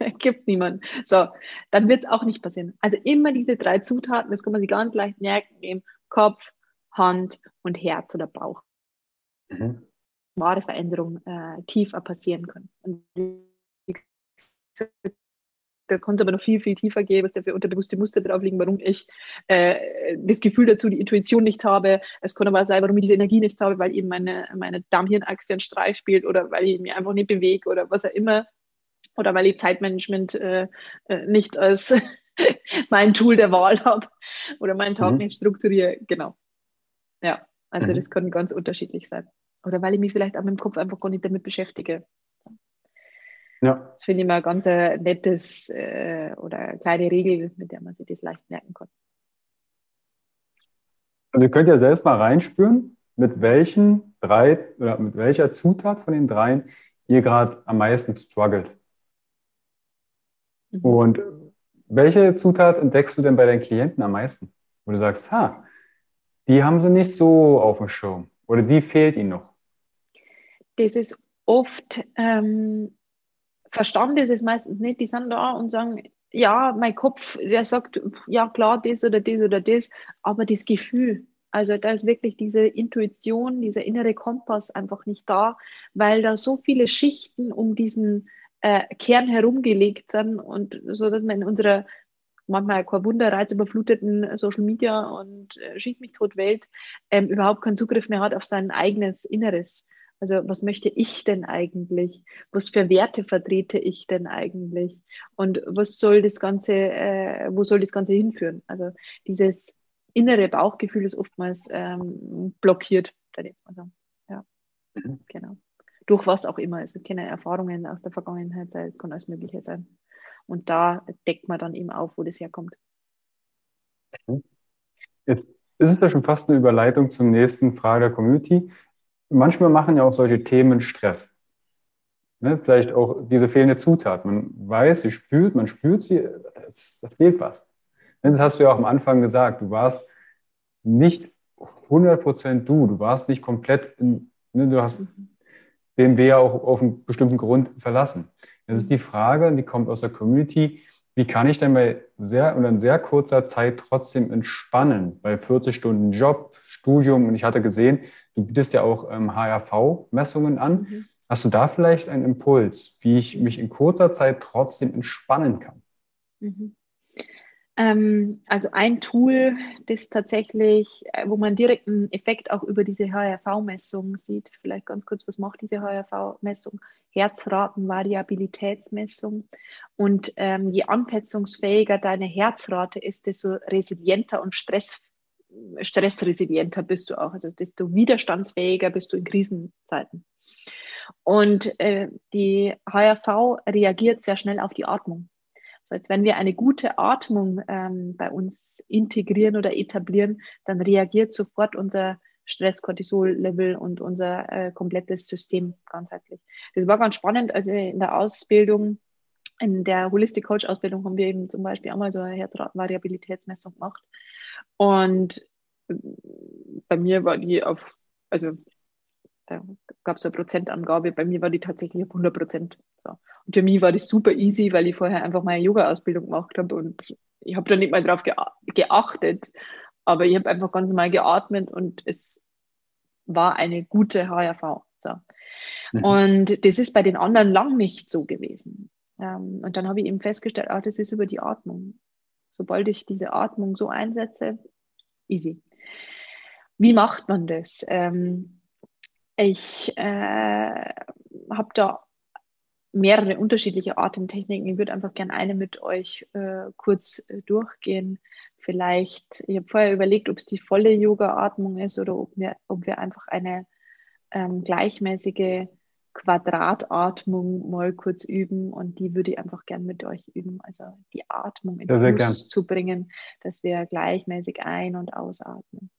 Gibt niemand. So, dann wird es auch nicht passieren. Also immer diese drei Zutaten, das kann man sich ganz leicht merken, im Kopf, Hand und Herz oder Bauch. Mhm. Wahre Veränderung äh, tiefer passieren können. Und da kann es aber noch viel, viel tiefer gehen, was da für unterbewusste Muster drauf liegen, warum ich äh, das Gefühl dazu, die Intuition nicht habe. Es kann aber sein, warum ich diese Energie nicht habe, weil eben meine, meine Darmhirnachse einen Streich spielt oder weil ich mich einfach nicht bewege oder was auch immer. Oder weil ich Zeitmanagement äh, äh nicht als mein Tool der Wahl habe oder meinen Tag mhm. nicht strukturiere. Genau. Ja, also mhm. das kann ganz unterschiedlich sein. Oder weil ich mich vielleicht auch mit dem Kopf einfach gar nicht damit beschäftige. Ja. Das finde ich mal ein ganz äh, nettes äh, oder kleine Regel, mit der man sich das leicht merken kann. Also ihr könnt ja selbst mal reinspüren, mit welchen drei oder mit welcher Zutat von den dreien ihr gerade am meisten struggelt. Mhm. Und welche Zutat entdeckst du denn bei deinen Klienten am meisten? Wo du sagst, ha, die haben sie nicht so auf dem Schirm oder die fehlt ihnen noch. Das ist oft ähm, Verstand ist es meistens nicht. Die sind da und sagen, ja, mein Kopf, der sagt, ja klar, das oder das oder das, aber das Gefühl, also da ist wirklich diese Intuition, dieser innere Kompass einfach nicht da, weil da so viele Schichten um diesen äh, Kern herumgelegt sind und so, dass man in unserer manchmal kein Wunder reizüberfluteten Social Media und äh, schieß mich tot Welt ähm, überhaupt keinen Zugriff mehr hat auf sein eigenes Inneres. Also was möchte ich denn eigentlich? Was für Werte vertrete ich denn eigentlich? Und was soll das Ganze, äh, wo soll das Ganze hinführen? Also dieses innere Bauchgefühl ist oftmals ähm, blockiert, würde ich jetzt mal sagen. Ja, mhm. genau. Durch was auch immer. Also keine Erfahrungen aus der Vergangenheit sein, es kann alles Mögliche sein. Und da deckt man dann eben auf, wo das herkommt. Mhm. Jetzt ist es ja schon fast eine Überleitung zum nächsten Frage der Community manchmal machen ja auch solche Themen Stress. Ne? Vielleicht auch diese fehlende Zutat. Man weiß, sie spürt, man spürt sie, da fehlt was. Ne, das hast du ja auch am Anfang gesagt. Du warst nicht 100% du. Du warst nicht komplett, in, ne? du hast BMW ja auch auf einen bestimmten Grund verlassen. Das ist die Frage, die kommt aus der Community. Wie kann ich denn bei sehr oder in sehr kurzer Zeit trotzdem entspannen? Bei 40 Stunden Job, Studium und ich hatte gesehen, Du bietest ja auch ähm, HRV-Messungen an. Mhm. Hast du da vielleicht einen Impuls, wie ich mich in kurzer Zeit trotzdem entspannen kann? Mhm. Ähm, also ein Tool, das tatsächlich, äh, wo man direkt einen Effekt auch über diese HRV-Messung sieht. Vielleicht ganz kurz, was macht diese HRV-Messung? Herzratenvariabilitätsmessung. Und ähm, je anpassungsfähiger deine Herzrate ist, desto resilienter und stressfähiger stressresilienter bist du auch, also desto widerstandsfähiger bist du in Krisenzeiten. Und äh, die HRV reagiert sehr schnell auf die Atmung. So, jetzt wenn wir eine gute Atmung ähm, bei uns integrieren oder etablieren, dann reagiert sofort unser Stress, Cortisol-Level und unser äh, komplettes System ganzheitlich. Das war ganz spannend. Also in der Ausbildung, in der Holistic Coach Ausbildung haben wir eben zum Beispiel einmal so eine Herzvariabilitätsmessung gemacht. Und äh, bei mir war die auf, also da gab es eine Prozentangabe, bei mir war die tatsächlich auf 100 Prozent. So. Und für mich war das super easy, weil ich vorher einfach meine Yoga-Ausbildung gemacht habe und ich habe da nicht mal drauf geachtet, aber ich habe einfach ganz normal geatmet und es war eine gute HRV. So. Mhm. Und das ist bei den anderen lang nicht so gewesen. Ähm, und dann habe ich eben festgestellt, ah, das ist über die Atmung. Sobald ich diese Atmung so einsetze, easy. Wie macht man das? Ähm, ich äh, habe da mehrere unterschiedliche Atemtechniken. Ich würde einfach gerne eine mit euch äh, kurz äh, durchgehen. Vielleicht, ich habe vorher überlegt, ob es die volle Yoga-Atmung ist oder ob wir, ob wir einfach eine ähm, gleichmäßige Quadratatmung mal kurz üben und die würde ich einfach gern mit euch üben. Also die Atmung in den Fluss zu bringen, dass wir gleichmäßig ein- und ausatmen.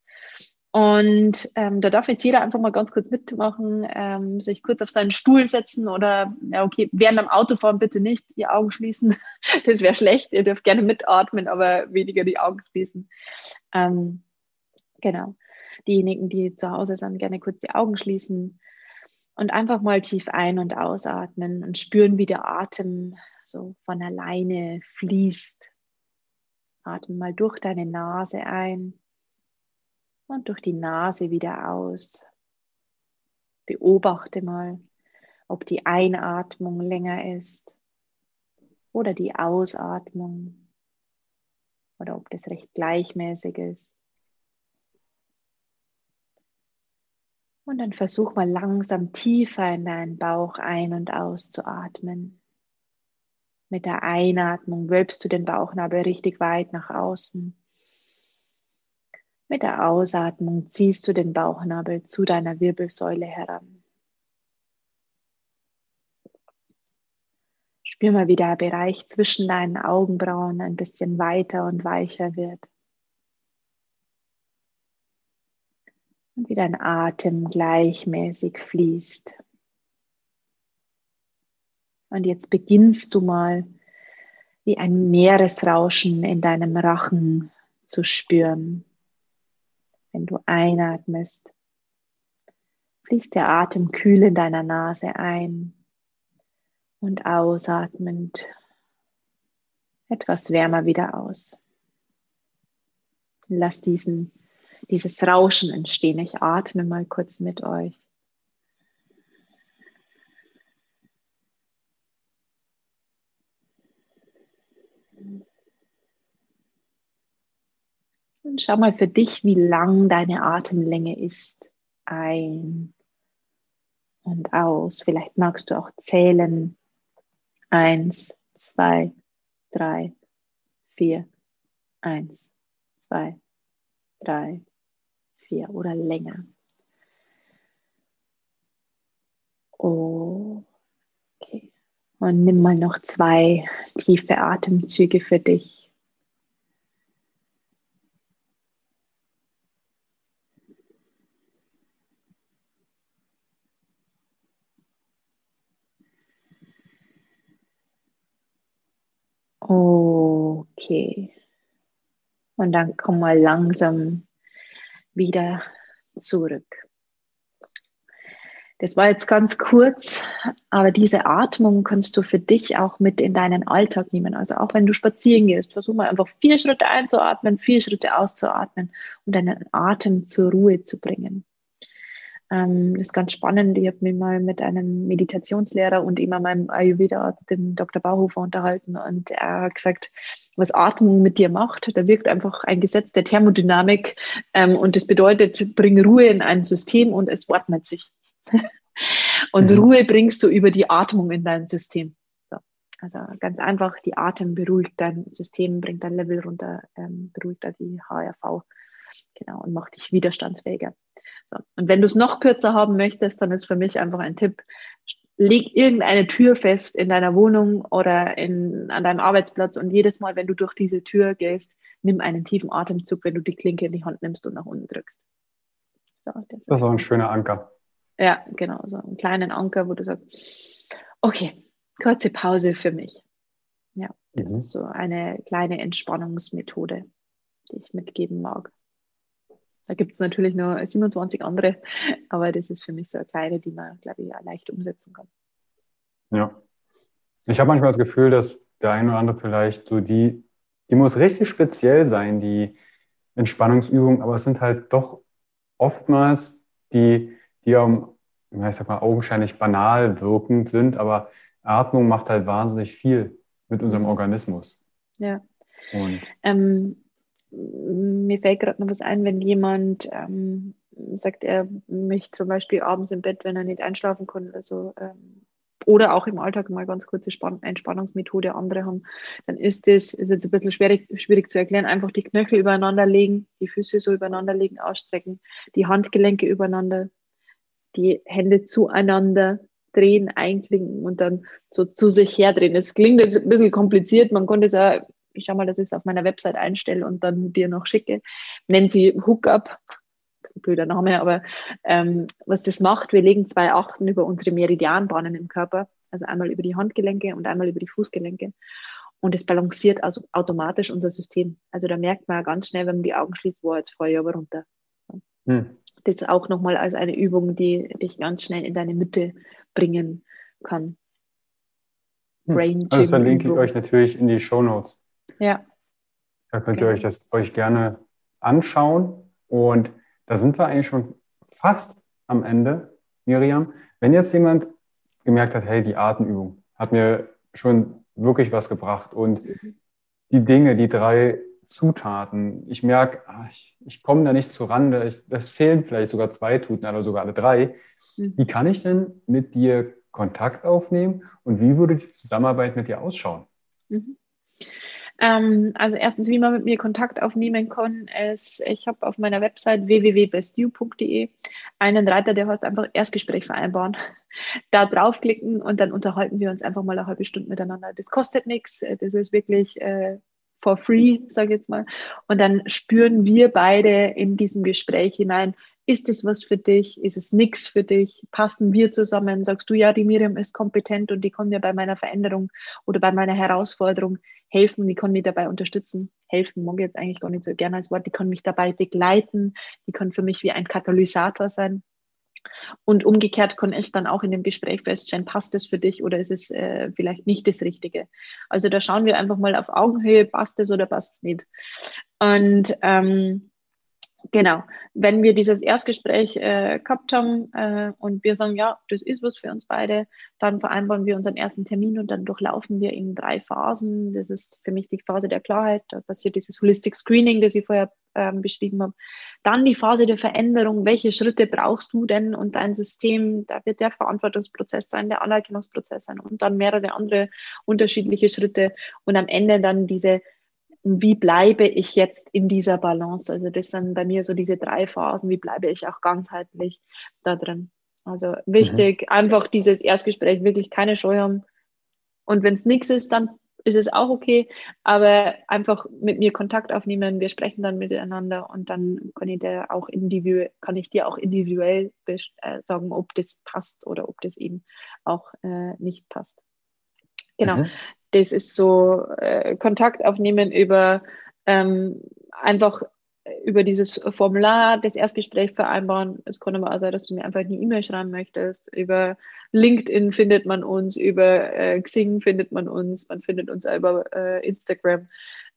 Und ähm, da darf jetzt jeder einfach mal ganz kurz mitmachen, ähm, sich kurz auf seinen Stuhl setzen oder, ja, okay, während am Autofahren bitte nicht die Augen schließen. das wäre schlecht. Ihr dürft gerne mitatmen, aber weniger die Augen schließen. Ähm, genau. Diejenigen, die zu Hause sind, gerne kurz die Augen schließen und einfach mal tief ein- und ausatmen und spüren, wie der Atem so von alleine fließt. Atme mal durch deine Nase ein und durch die Nase wieder aus. Beobachte mal, ob die Einatmung länger ist oder die Ausatmung oder ob das recht gleichmäßig ist. Und dann versuch mal langsam tiefer in deinen Bauch ein- und auszuatmen. Mit der Einatmung wölbst du den Bauchnabel richtig weit nach außen. Mit der Ausatmung ziehst du den Bauchnabel zu deiner Wirbelsäule heran. Spür mal, wie der Bereich zwischen deinen Augenbrauen ein bisschen weiter und weicher wird. Und wie dein Atem gleichmäßig fließt. Und jetzt beginnst du mal wie ein Meeresrauschen in deinem Rachen zu spüren. Wenn du einatmest, fließt der Atem kühl in deiner Nase ein und ausatmend etwas wärmer wieder aus. Lass diesen, dieses Rauschen entstehen. Ich atme mal kurz mit euch. Schau mal für dich, wie lang deine Atemlänge ist. Ein und aus. Vielleicht magst du auch zählen. Eins, zwei, drei, vier. Eins, zwei, drei, vier oder länger. Okay. Und nimm mal noch zwei tiefe Atemzüge für dich. Okay. Und dann komm mal langsam wieder zurück. Das war jetzt ganz kurz, aber diese Atmung kannst du für dich auch mit in deinen Alltag nehmen. Also auch wenn du spazieren gehst, versuch mal einfach vier Schritte einzuatmen, vier Schritte auszuatmen und deinen Atem zur Ruhe zu bringen. Ähm, das ist ganz spannend. Ich habe mich mal mit einem Meditationslehrer und immer meinem Ayurveda-Arzt, dem Dr. Bauhofer, unterhalten und er hat gesagt, was Atmung mit dir macht, da wirkt einfach ein Gesetz der Thermodynamik ähm, und das bedeutet, bring Ruhe in ein System und es ordnet sich. und mhm. Ruhe bringst du über die Atmung in dein System. So. Also ganz einfach, die Atem beruhigt dein System, bringt dein Level runter, ähm, beruhigt die HRV genau, und macht dich widerstandsfähiger. So. Und wenn du es noch kürzer haben möchtest, dann ist für mich einfach ein Tipp, leg irgendeine Tür fest in deiner Wohnung oder in, an deinem Arbeitsplatz und jedes Mal, wenn du durch diese Tür gehst, nimm einen tiefen Atemzug, wenn du die Klinke in die Hand nimmst und nach unten drückst. So, das, das ist auch ein schöner Anker. Ja, genau, so einen kleinen Anker, wo du sagst, okay, kurze Pause für mich. Ja, das mhm. ist so eine kleine Entspannungsmethode, die ich mitgeben mag. Da gibt es natürlich nur 27 andere, aber das ist für mich so eine kleine, die man, glaube ich, leicht umsetzen kann. Ja. Ich habe manchmal das Gefühl, dass der eine oder andere vielleicht so die, die muss richtig speziell sein, die Entspannungsübung, aber es sind halt doch oftmals die, die um, ich sag mal, augenscheinlich banal wirkend sind, aber Atmung macht halt wahnsinnig viel mit unserem Organismus. Ja. Und ähm, mir fällt gerade noch was ein, wenn jemand ähm, sagt, er möchte zum Beispiel abends im Bett, wenn er nicht einschlafen kann oder so, ähm, oder auch im Alltag mal ganz kurze Entspannungsmethode andere haben, dann ist es ist jetzt ein bisschen schwierig, schwierig zu erklären. Einfach die Knöchel übereinander legen, die Füße so übereinander legen, ausstrecken, die Handgelenke übereinander, die Hände zueinander drehen, einklinken und dann so zu sich herdrehen. Das klingt jetzt ein bisschen kompliziert. Man konnte es ja, ich schau mal, dass ich es auf meiner Website einstelle und dann dir noch schicke. Nennen sie Hookup blöder Name, aber ähm, was das macht, wir legen zwei Achten über unsere Meridianbahnen im Körper, also einmal über die Handgelenke und einmal über die Fußgelenke. Und es balanciert also automatisch unser System. Also da merkt man ganz schnell, wenn man die Augen schließt, wo jetzt ich aber runter. Hm. Das auch nochmal als eine Übung, die dich ganz schnell in deine Mitte bringen kann. Hm. Brain Gym das verlinke ich euch natürlich in die Show Notes. Ja. Da könnt ihr okay. euch das euch gerne anschauen. Und da sind wir eigentlich schon fast am Ende, Miriam. Wenn jetzt jemand gemerkt hat, hey, die Atemübung hat mir schon wirklich was gebracht und die Dinge, die drei Zutaten, ich merke, ah, ich, ich komme da nicht zur Rande, ich, das fehlen vielleicht sogar zwei Tuten oder sogar alle drei. Mhm. Wie kann ich denn mit dir Kontakt aufnehmen und wie würde die Zusammenarbeit mit dir ausschauen? Mhm. Ähm, also erstens, wie man mit mir Kontakt aufnehmen kann, ist, ich habe auf meiner Website www.bestyou.de einen Reiter, der heißt einfach Erstgespräch vereinbaren. Da draufklicken und dann unterhalten wir uns einfach mal eine halbe Stunde miteinander. Das kostet nichts, das ist wirklich äh, for free, sage ich jetzt mal. Und dann spüren wir beide in diesem Gespräch hinein, ist es was für dich? Ist es nichts für dich? Passen wir zusammen? Sagst du, ja, die Miriam ist kompetent und die kann mir bei meiner Veränderung oder bei meiner Herausforderung helfen, die kann mich dabei unterstützen. Helfen mag ich jetzt eigentlich gar nicht so gerne als Wort. Die kann mich dabei begleiten. Die kann für mich wie ein Katalysator sein. Und umgekehrt kann ich dann auch in dem Gespräch feststellen, passt es für dich oder ist es äh, vielleicht nicht das Richtige. Also da schauen wir einfach mal auf Augenhöhe, passt es oder passt es nicht. Und ähm, Genau, wenn wir dieses Erstgespräch äh, gehabt haben äh, und wir sagen, ja, das ist was für uns beide, dann vereinbaren wir unseren ersten Termin und dann durchlaufen wir in drei Phasen. Das ist für mich die Phase der Klarheit, da passiert dieses Holistic Screening, das ich vorher ähm, beschrieben habe. Dann die Phase der Veränderung, welche Schritte brauchst du denn? Und dein System, da wird der Verantwortungsprozess sein, der Anerkennungsprozess sein und dann mehrere andere unterschiedliche Schritte. Und am Ende dann diese wie bleibe ich jetzt in dieser Balance? Also das sind bei mir so diese drei Phasen, wie bleibe ich auch ganzheitlich da drin? Also wichtig, mhm. einfach dieses Erstgespräch, wirklich keine Scheu haben. Und wenn es nichts ist, dann ist es auch okay, aber einfach mit mir Kontakt aufnehmen, wir sprechen dann miteinander und dann kann ich dir auch individuell, kann ich dir auch individuell äh, sagen, ob das passt oder ob das eben auch äh, nicht passt. Genau. Mhm das ist so äh, Kontakt aufnehmen über ähm, einfach über dieses Formular, das Erstgespräch vereinbaren. Es kann aber auch sein, dass du mir einfach eine E-Mail schreiben möchtest. Über LinkedIn findet man uns, über äh, Xing findet man uns, man findet uns über äh, Instagram.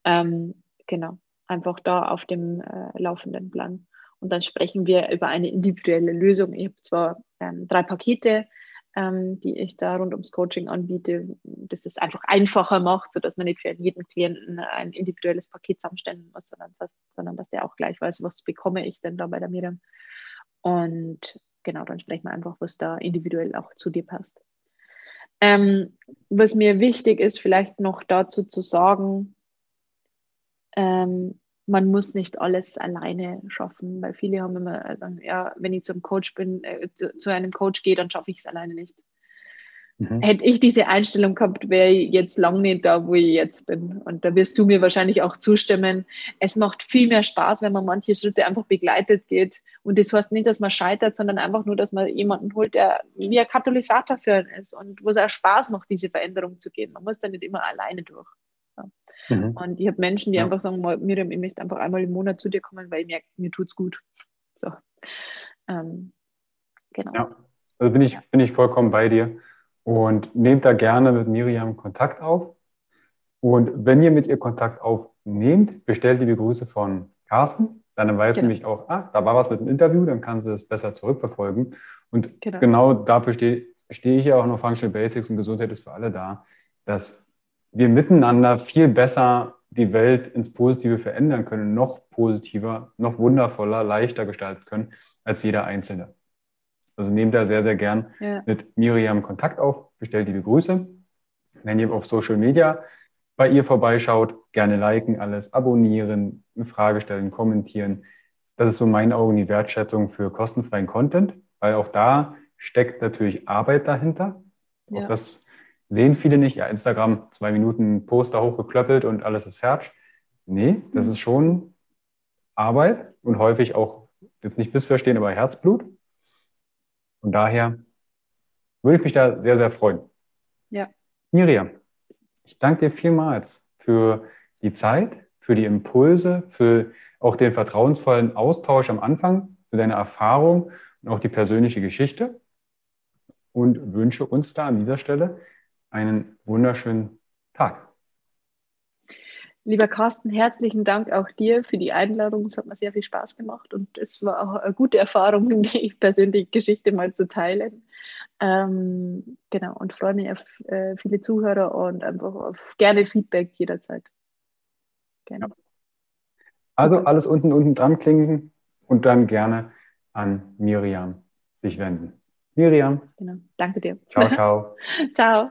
Ähm, genau, einfach da auf dem äh, laufenden Plan. Und dann sprechen wir über eine individuelle Lösung. Ich habe zwar ähm, drei Pakete, ähm, die ich da rund ums Coaching anbiete, das es einfach einfacher macht, sodass man nicht für jeden Klienten ein individuelles Paket zusammenstellen muss, sondern, das, sondern dass der auch gleich weiß, was bekomme ich denn da bei der Miriam. Und genau, dann sprechen wir einfach, was da individuell auch zu dir passt. Ähm, was mir wichtig ist, vielleicht noch dazu zu sagen, ähm, man muss nicht alles alleine schaffen, weil viele haben immer sagen, ja, wenn ich zum Coach bin, äh, zu, zu, einem Coach gehe, dann schaffe ich es alleine nicht. mhm. hätte ich diese Einstellung gehabt, wäre ich jetzt lang nicht da, wo ich jetzt bin. Und da wirst du mir wahrscheinlich auch zustimmen. Es macht viel mehr Spaß, wenn man manche Schritte einfach begleitet geht. Und das heißt nicht, dass man scheitert, sondern einfach nur, dass man jemanden holt, der wie ein Katalysator für einen ist und wo es auch Spaß macht, diese Veränderung zu gehen. Man muss da nicht immer alleine durch. Mhm. Und ich habe Menschen, die ja. einfach sagen, Miriam, ich möchte einfach einmal im Monat zu dir kommen, weil ich merke, mir tut's gut. So. Ähm, genau. Ja, also bin ich, bin ich vollkommen bei dir. Und nehmt da gerne mit Miriam Kontakt auf. Und wenn ihr mit ihr Kontakt aufnehmt, bestellt liebe Grüße von Carsten. Dann weiß genau. nämlich auch, ah, da war was mit dem Interview, dann kann sie es besser zurückverfolgen. Und genau, genau dafür stehe steh ich ja auch noch Functional Basics und Gesundheit ist für alle da, dass wir miteinander viel besser die Welt ins Positive verändern können, noch positiver, noch wundervoller, leichter gestalten können als jeder Einzelne. Also nehmt da sehr, sehr gern ja. mit Miriam Kontakt auf, bestellt liebe Grüße. Wenn ihr auf Social Media bei ihr vorbeischaut, gerne liken, alles abonnieren, eine Frage stellen, kommentieren. Das ist so mein Augen die Wertschätzung für kostenfreien Content, weil auch da steckt natürlich Arbeit dahinter. Ja. Auch das sehen viele nicht. Ja, Instagram, zwei Minuten Poster hochgeklöppelt und alles ist fertig. Nee, das mhm. ist schon Arbeit und häufig auch, jetzt nicht missverstehen, aber Herzblut. Von daher würde ich mich da sehr, sehr freuen. Ja. Miriam, ich danke dir vielmals für die Zeit, für die Impulse, für auch den vertrauensvollen Austausch am Anfang, für deine Erfahrung und auch die persönliche Geschichte und wünsche uns da an dieser Stelle einen wunderschönen Tag. Lieber Carsten, herzlichen Dank auch dir für die Einladung. Es hat mir sehr viel Spaß gemacht und es war auch eine gute Erfahrung, die persönliche Geschichte mal zu teilen. Ähm, genau, und freue mich auf äh, viele Zuhörer und einfach auf gerne Feedback jederzeit. Gerne. Also Super. alles unten unten dran klinken und dann gerne an Miriam sich wenden. Miriam. Genau. Danke dir. Ciao, ciao. ciao.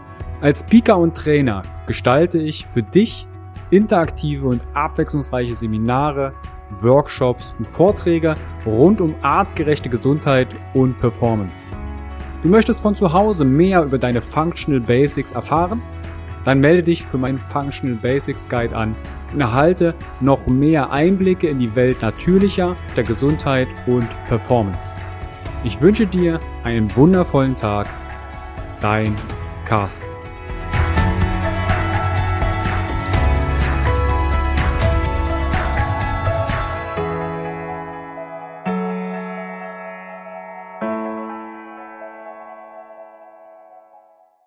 als Speaker und Trainer gestalte ich für dich interaktive und abwechslungsreiche Seminare, Workshops und Vorträge rund um artgerechte Gesundheit und Performance. Du möchtest von zu Hause mehr über deine Functional Basics erfahren? Dann melde dich für meinen Functional Basics Guide an und erhalte noch mehr Einblicke in die Welt natürlicher, der Gesundheit und Performance. Ich wünsche dir einen wundervollen Tag. Dein Carsten.